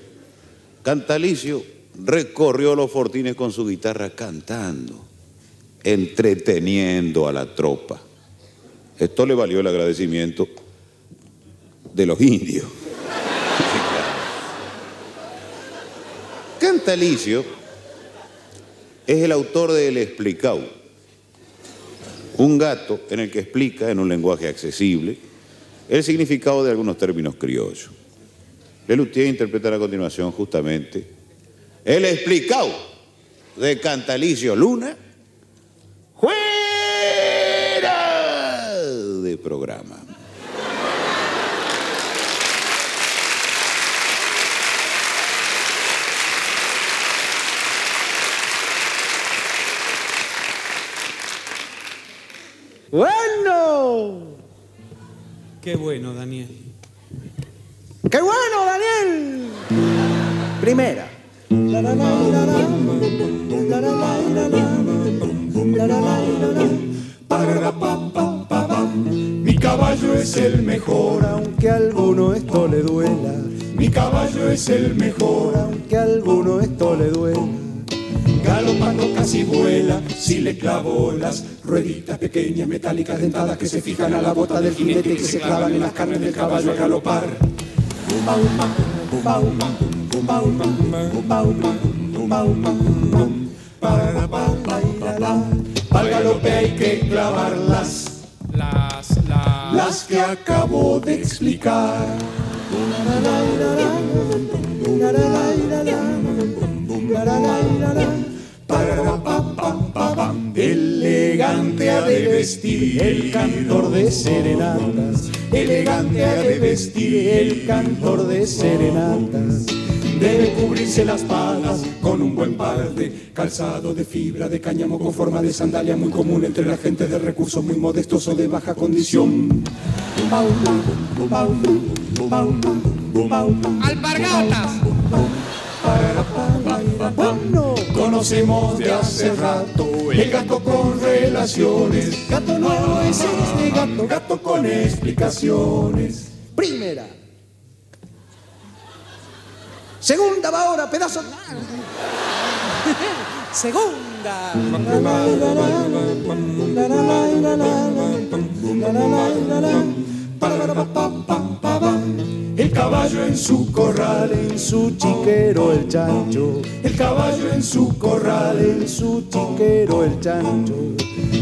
Cantalicio recorrió los fortines con su guitarra cantando, entreteniendo a la tropa. Esto le valió el agradecimiento de los indios. Cantalicio es el autor de El Explicado, un gato en el que explica en un lenguaje accesible el significado de algunos términos criollos. Lelutier interpretará a continuación justamente El Explicado de Cantalicio Luna, fuera de programa. Bueno. Qué bueno, Daniel. ¡Qué bueno, Daniel! Primera. Mi caballo es el mejor, aunque a alguno esto le duela. Mi caballo es el mejor, aunque a alguno esto le duela. Galopando casi vuela, si le clavo las rueditas pequeñas metálicas dentadas que se fijan a la bota del jinete y que se clavan en las carnes del caballo al galopar. Al galope hay que clavarlas, Las, las... las que acabo de explicar. Elegante ha de vestir El cantor de serenatas. Elegante ha de vestir El cantor de serenatas. Debe cubrirse las patas con un buen par de calzado de fibra de cáñamo con forma de sandalia muy común entre la gente de recursos muy modestos o de baja condición. Alpargatas. Conocemos de hace rato el gato con relaciones. Gato no es este gato. Gato con explicaciones. Primera. Segunda va ahora, pedazo. Segunda. El caballo en su corral, En su chiquero el chancho. el caballo en su corral, En su chiquero el chancho.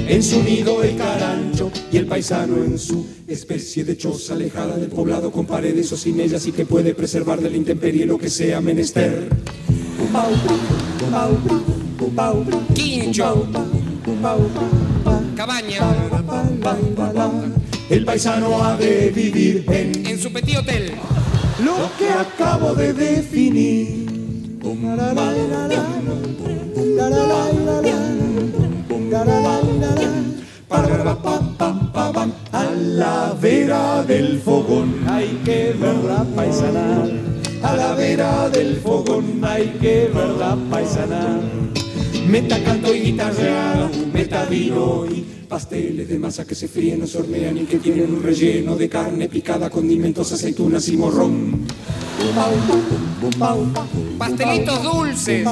en su nido el carancho y el paisano en su especie de choza alejada del poblado con paredes o sin ellas y que puede preservar de la intemperie lo que sea menester. Quincho. Cabaña. El paisano ha de vivir en En su petit hotel. lo que acabo de definir. A la vera del fogón hay que verla paisanar. A la vera del fogón hay que verla paisanar. Meta canto y guitarra, meta vino y pasteles de masa que se fríen, no se hornean y que tienen un relleno de carne picada, condimentos, aceitunas y morrón. Pastelitos dulces.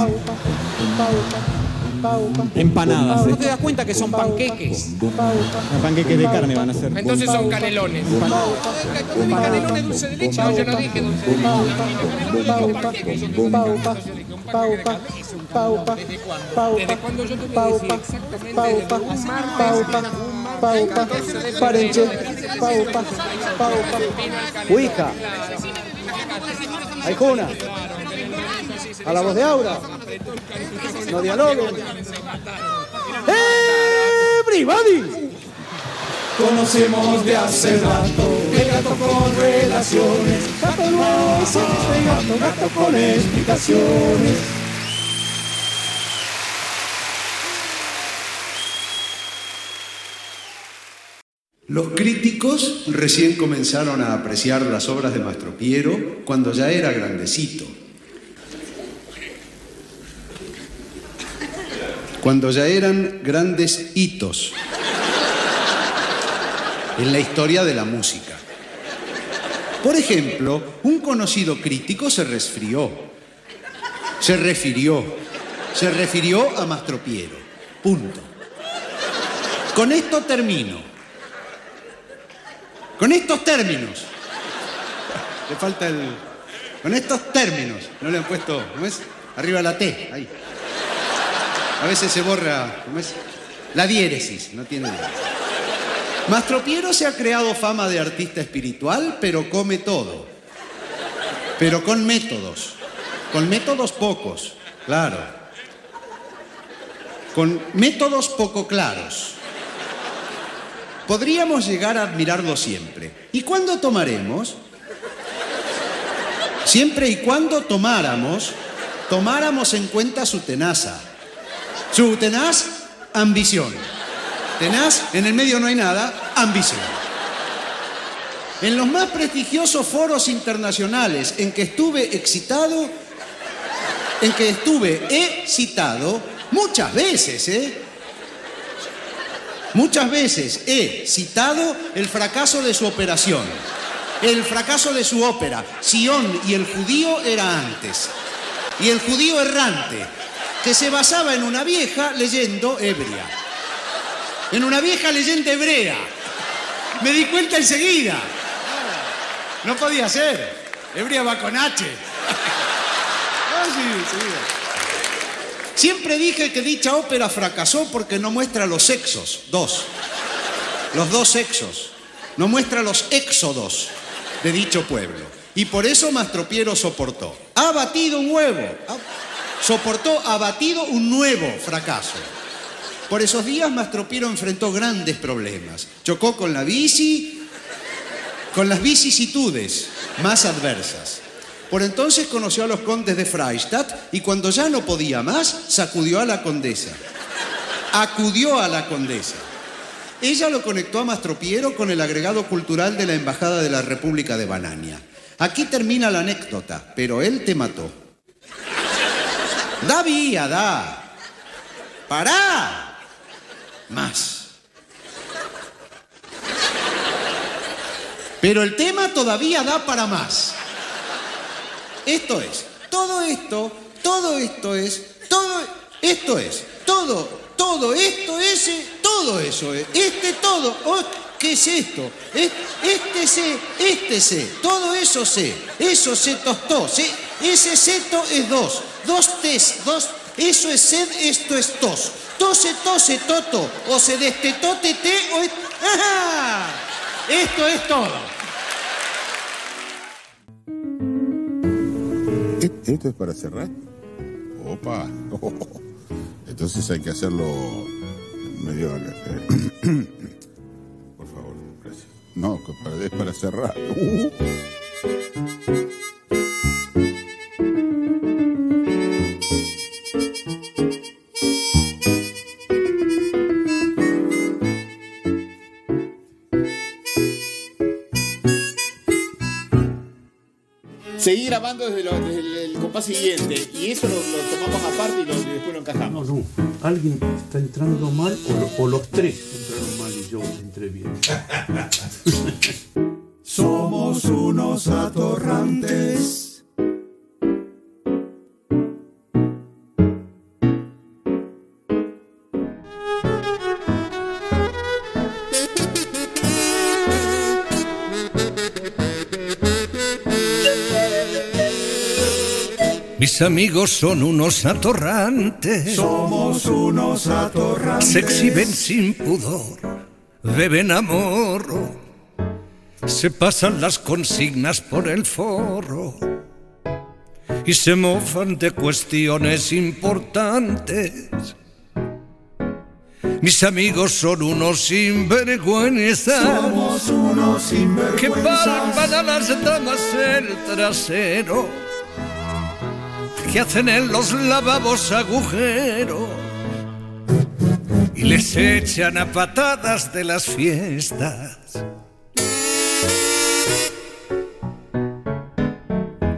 Empanadas. ¿No te das cuenta que son panqueques? panqueques de carne van a ser. Entonces son canelones. Canelones dulce de leche, no, yo no dije dulce de leche. ¿Desde cuándo yo te voy a decir exactamente? Desde un martes. Parenche, paupa, paupa. Ouija. Aijuna. A la voz de Aura. No dialoguen. Everybody. Conocemos de hace rato el gato con relaciones. Gato es este gato, gato con explicaciones. Los críticos recién comenzaron a apreciar las obras de Mastro Piero cuando ya era grandecito. Cuando ya eran grandes hitos en la historia de la música. Por ejemplo, un conocido crítico se resfrió, se refirió, se refirió a Mastro Piero. Punto. Con esto termino. Con estos términos. Le falta el. Con estos términos. No le han puesto. ¿Cómo es? Arriba la T. Ahí. A veces se borra. ¿Cómo es? La diéresis. No tiene diéresis. Mastro Piero se ha creado fama de artista espiritual, pero come todo. Pero con métodos. Con métodos pocos. Claro. Con métodos poco claros. Podríamos llegar a admirarlo siempre. ¿Y cuándo tomaremos? Siempre y cuando tomáramos, tomáramos en cuenta su tenaza. Su tenaz ambición. Tenaz, en el medio no hay nada, ambición. En los más prestigiosos foros internacionales en que estuve excitado, en que estuve excitado, muchas veces, ¿eh? Muchas veces he citado el fracaso de su operación, el fracaso de su ópera. Sion y el judío era antes. Y el judío errante, que se basaba en una vieja leyendo ebria. En una vieja leyenda hebrea. Me di cuenta enseguida. No podía ser. Ebria va con H. Ah, sí. Siempre dije que dicha ópera fracasó porque no muestra los sexos, dos. Los dos sexos. No muestra los éxodos de dicho pueblo. Y por eso Mastropiero soportó. Ha batido un huevo. Soportó, ha batido un nuevo fracaso. Por esos días Mastropiero enfrentó grandes problemas. Chocó con la bici, con las vicisitudes más adversas. Por entonces conoció a los condes de Freistadt y cuando ya no podía más, sacudió a la condesa. Acudió a la condesa. Ella lo conectó a Mastropiero con el agregado cultural de la Embajada de la República de Banania. Aquí termina la anécdota, pero él te mató. Da da. Pará. Más. Pero el tema todavía da para más. Esto es, todo esto, todo esto es, todo esto es, todo, todo esto es, eh, todo eso es, este todo, oh, ¿qué es esto? Es- Este sé, este sé, todo eso sé, eso se tostó, sé, ese seto es dos, dos tes, dos, eso es sed, esto es tos, tose, tose, toto, o se destetó, tete, o ¡ajá! Esto es todo. ¿Esto es para cerrar? Opa. Entonces hay que hacerlo medio... Por favor, gracias. No, es para cerrar. Uh. Seguí grabando desde, lo- desde el, el compás siguiente y eso lo, lo tomamos aparte y, lo- y después lo encajamos. No, alguien está entrando mal o, lo- o los tres entraron mal y yo entré bien. Somos unos atorrantes. Mis amigos son unos atorrantes. Somos unos atorrantes. Se exhiben sin pudor, beben amor. Se pasan las consignas por el forro y se mofan de cuestiones importantes. Mis amigos son unos sinvergüenzas Somos unos que sinvergüenzas. palpan a las damas el trasero, que hacen en los lavabos agujeros y les echan a patadas de las fiestas.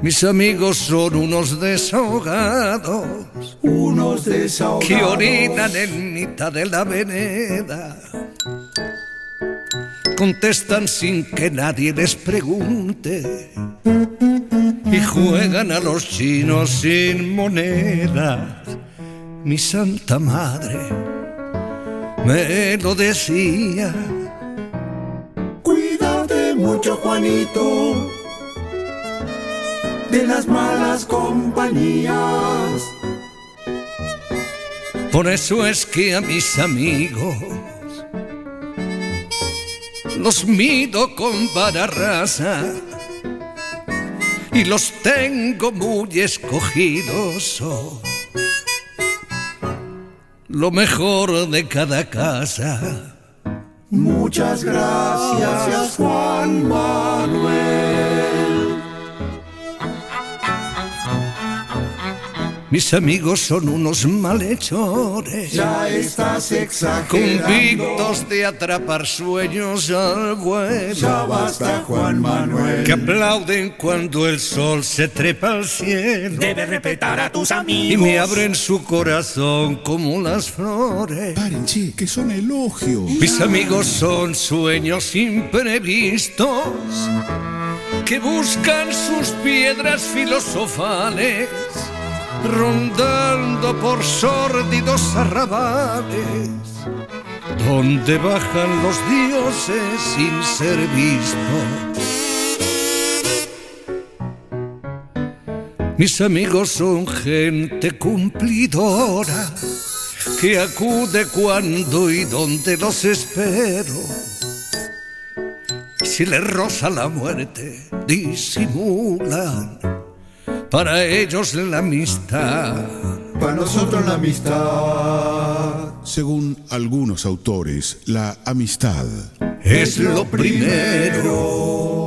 Mis amigos son unos desahogados, Unos desahogados. que orinan en mitad de la vereda. Contestan sin que nadie les pregunte y juegan a los chinos sin monedas. Mi santa madre me lo decía. Cuídate mucho, Juanito, de las malas compañías. Por eso es que a mis amigos los mido con vara rasa y los tengo muy escogidos. Lo mejor de cada casa. Muchas gracias, Juan Manuel. Mis amigos son unos malhechores. Ya estás exagerando. Convictos de atrapar sueños al vuelo. Ya basta, Juan Manuel. Que aplauden cuando el sol se trepa al cielo. Debes respetar a tus amigos. Y me abren su corazón como las flores. Paren, che, que son elogios. Mis amigos son sueños imprevistos que buscan sus piedras filosofales, rondando por sórdidos arrabales, donde bajan los dioses sin ser vistos. Mis amigos son gente cumplidora que acude cuando y donde los espero. Si les roza la muerte, disimulan. Para ellos la amistad. Para nosotros la amistad Según algunos autores, la amistad es lo primero.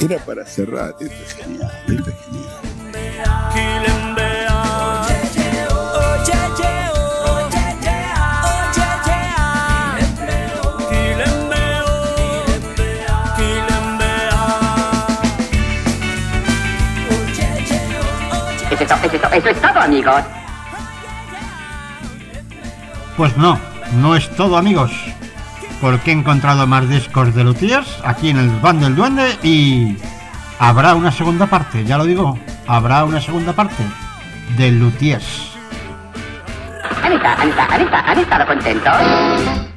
era para cerrar. Esto es genial, esto es genial. Eso es, eso eso todo, amigos. Pues no, no es todo amigos. Porque he encontrado más discos de Luthiers aquí en el Van del Duende y habrá una segunda parte, ya lo digo, habrá una segunda parte de Luthiers. ¿Han estado, han estado, han estado, han estado contentos?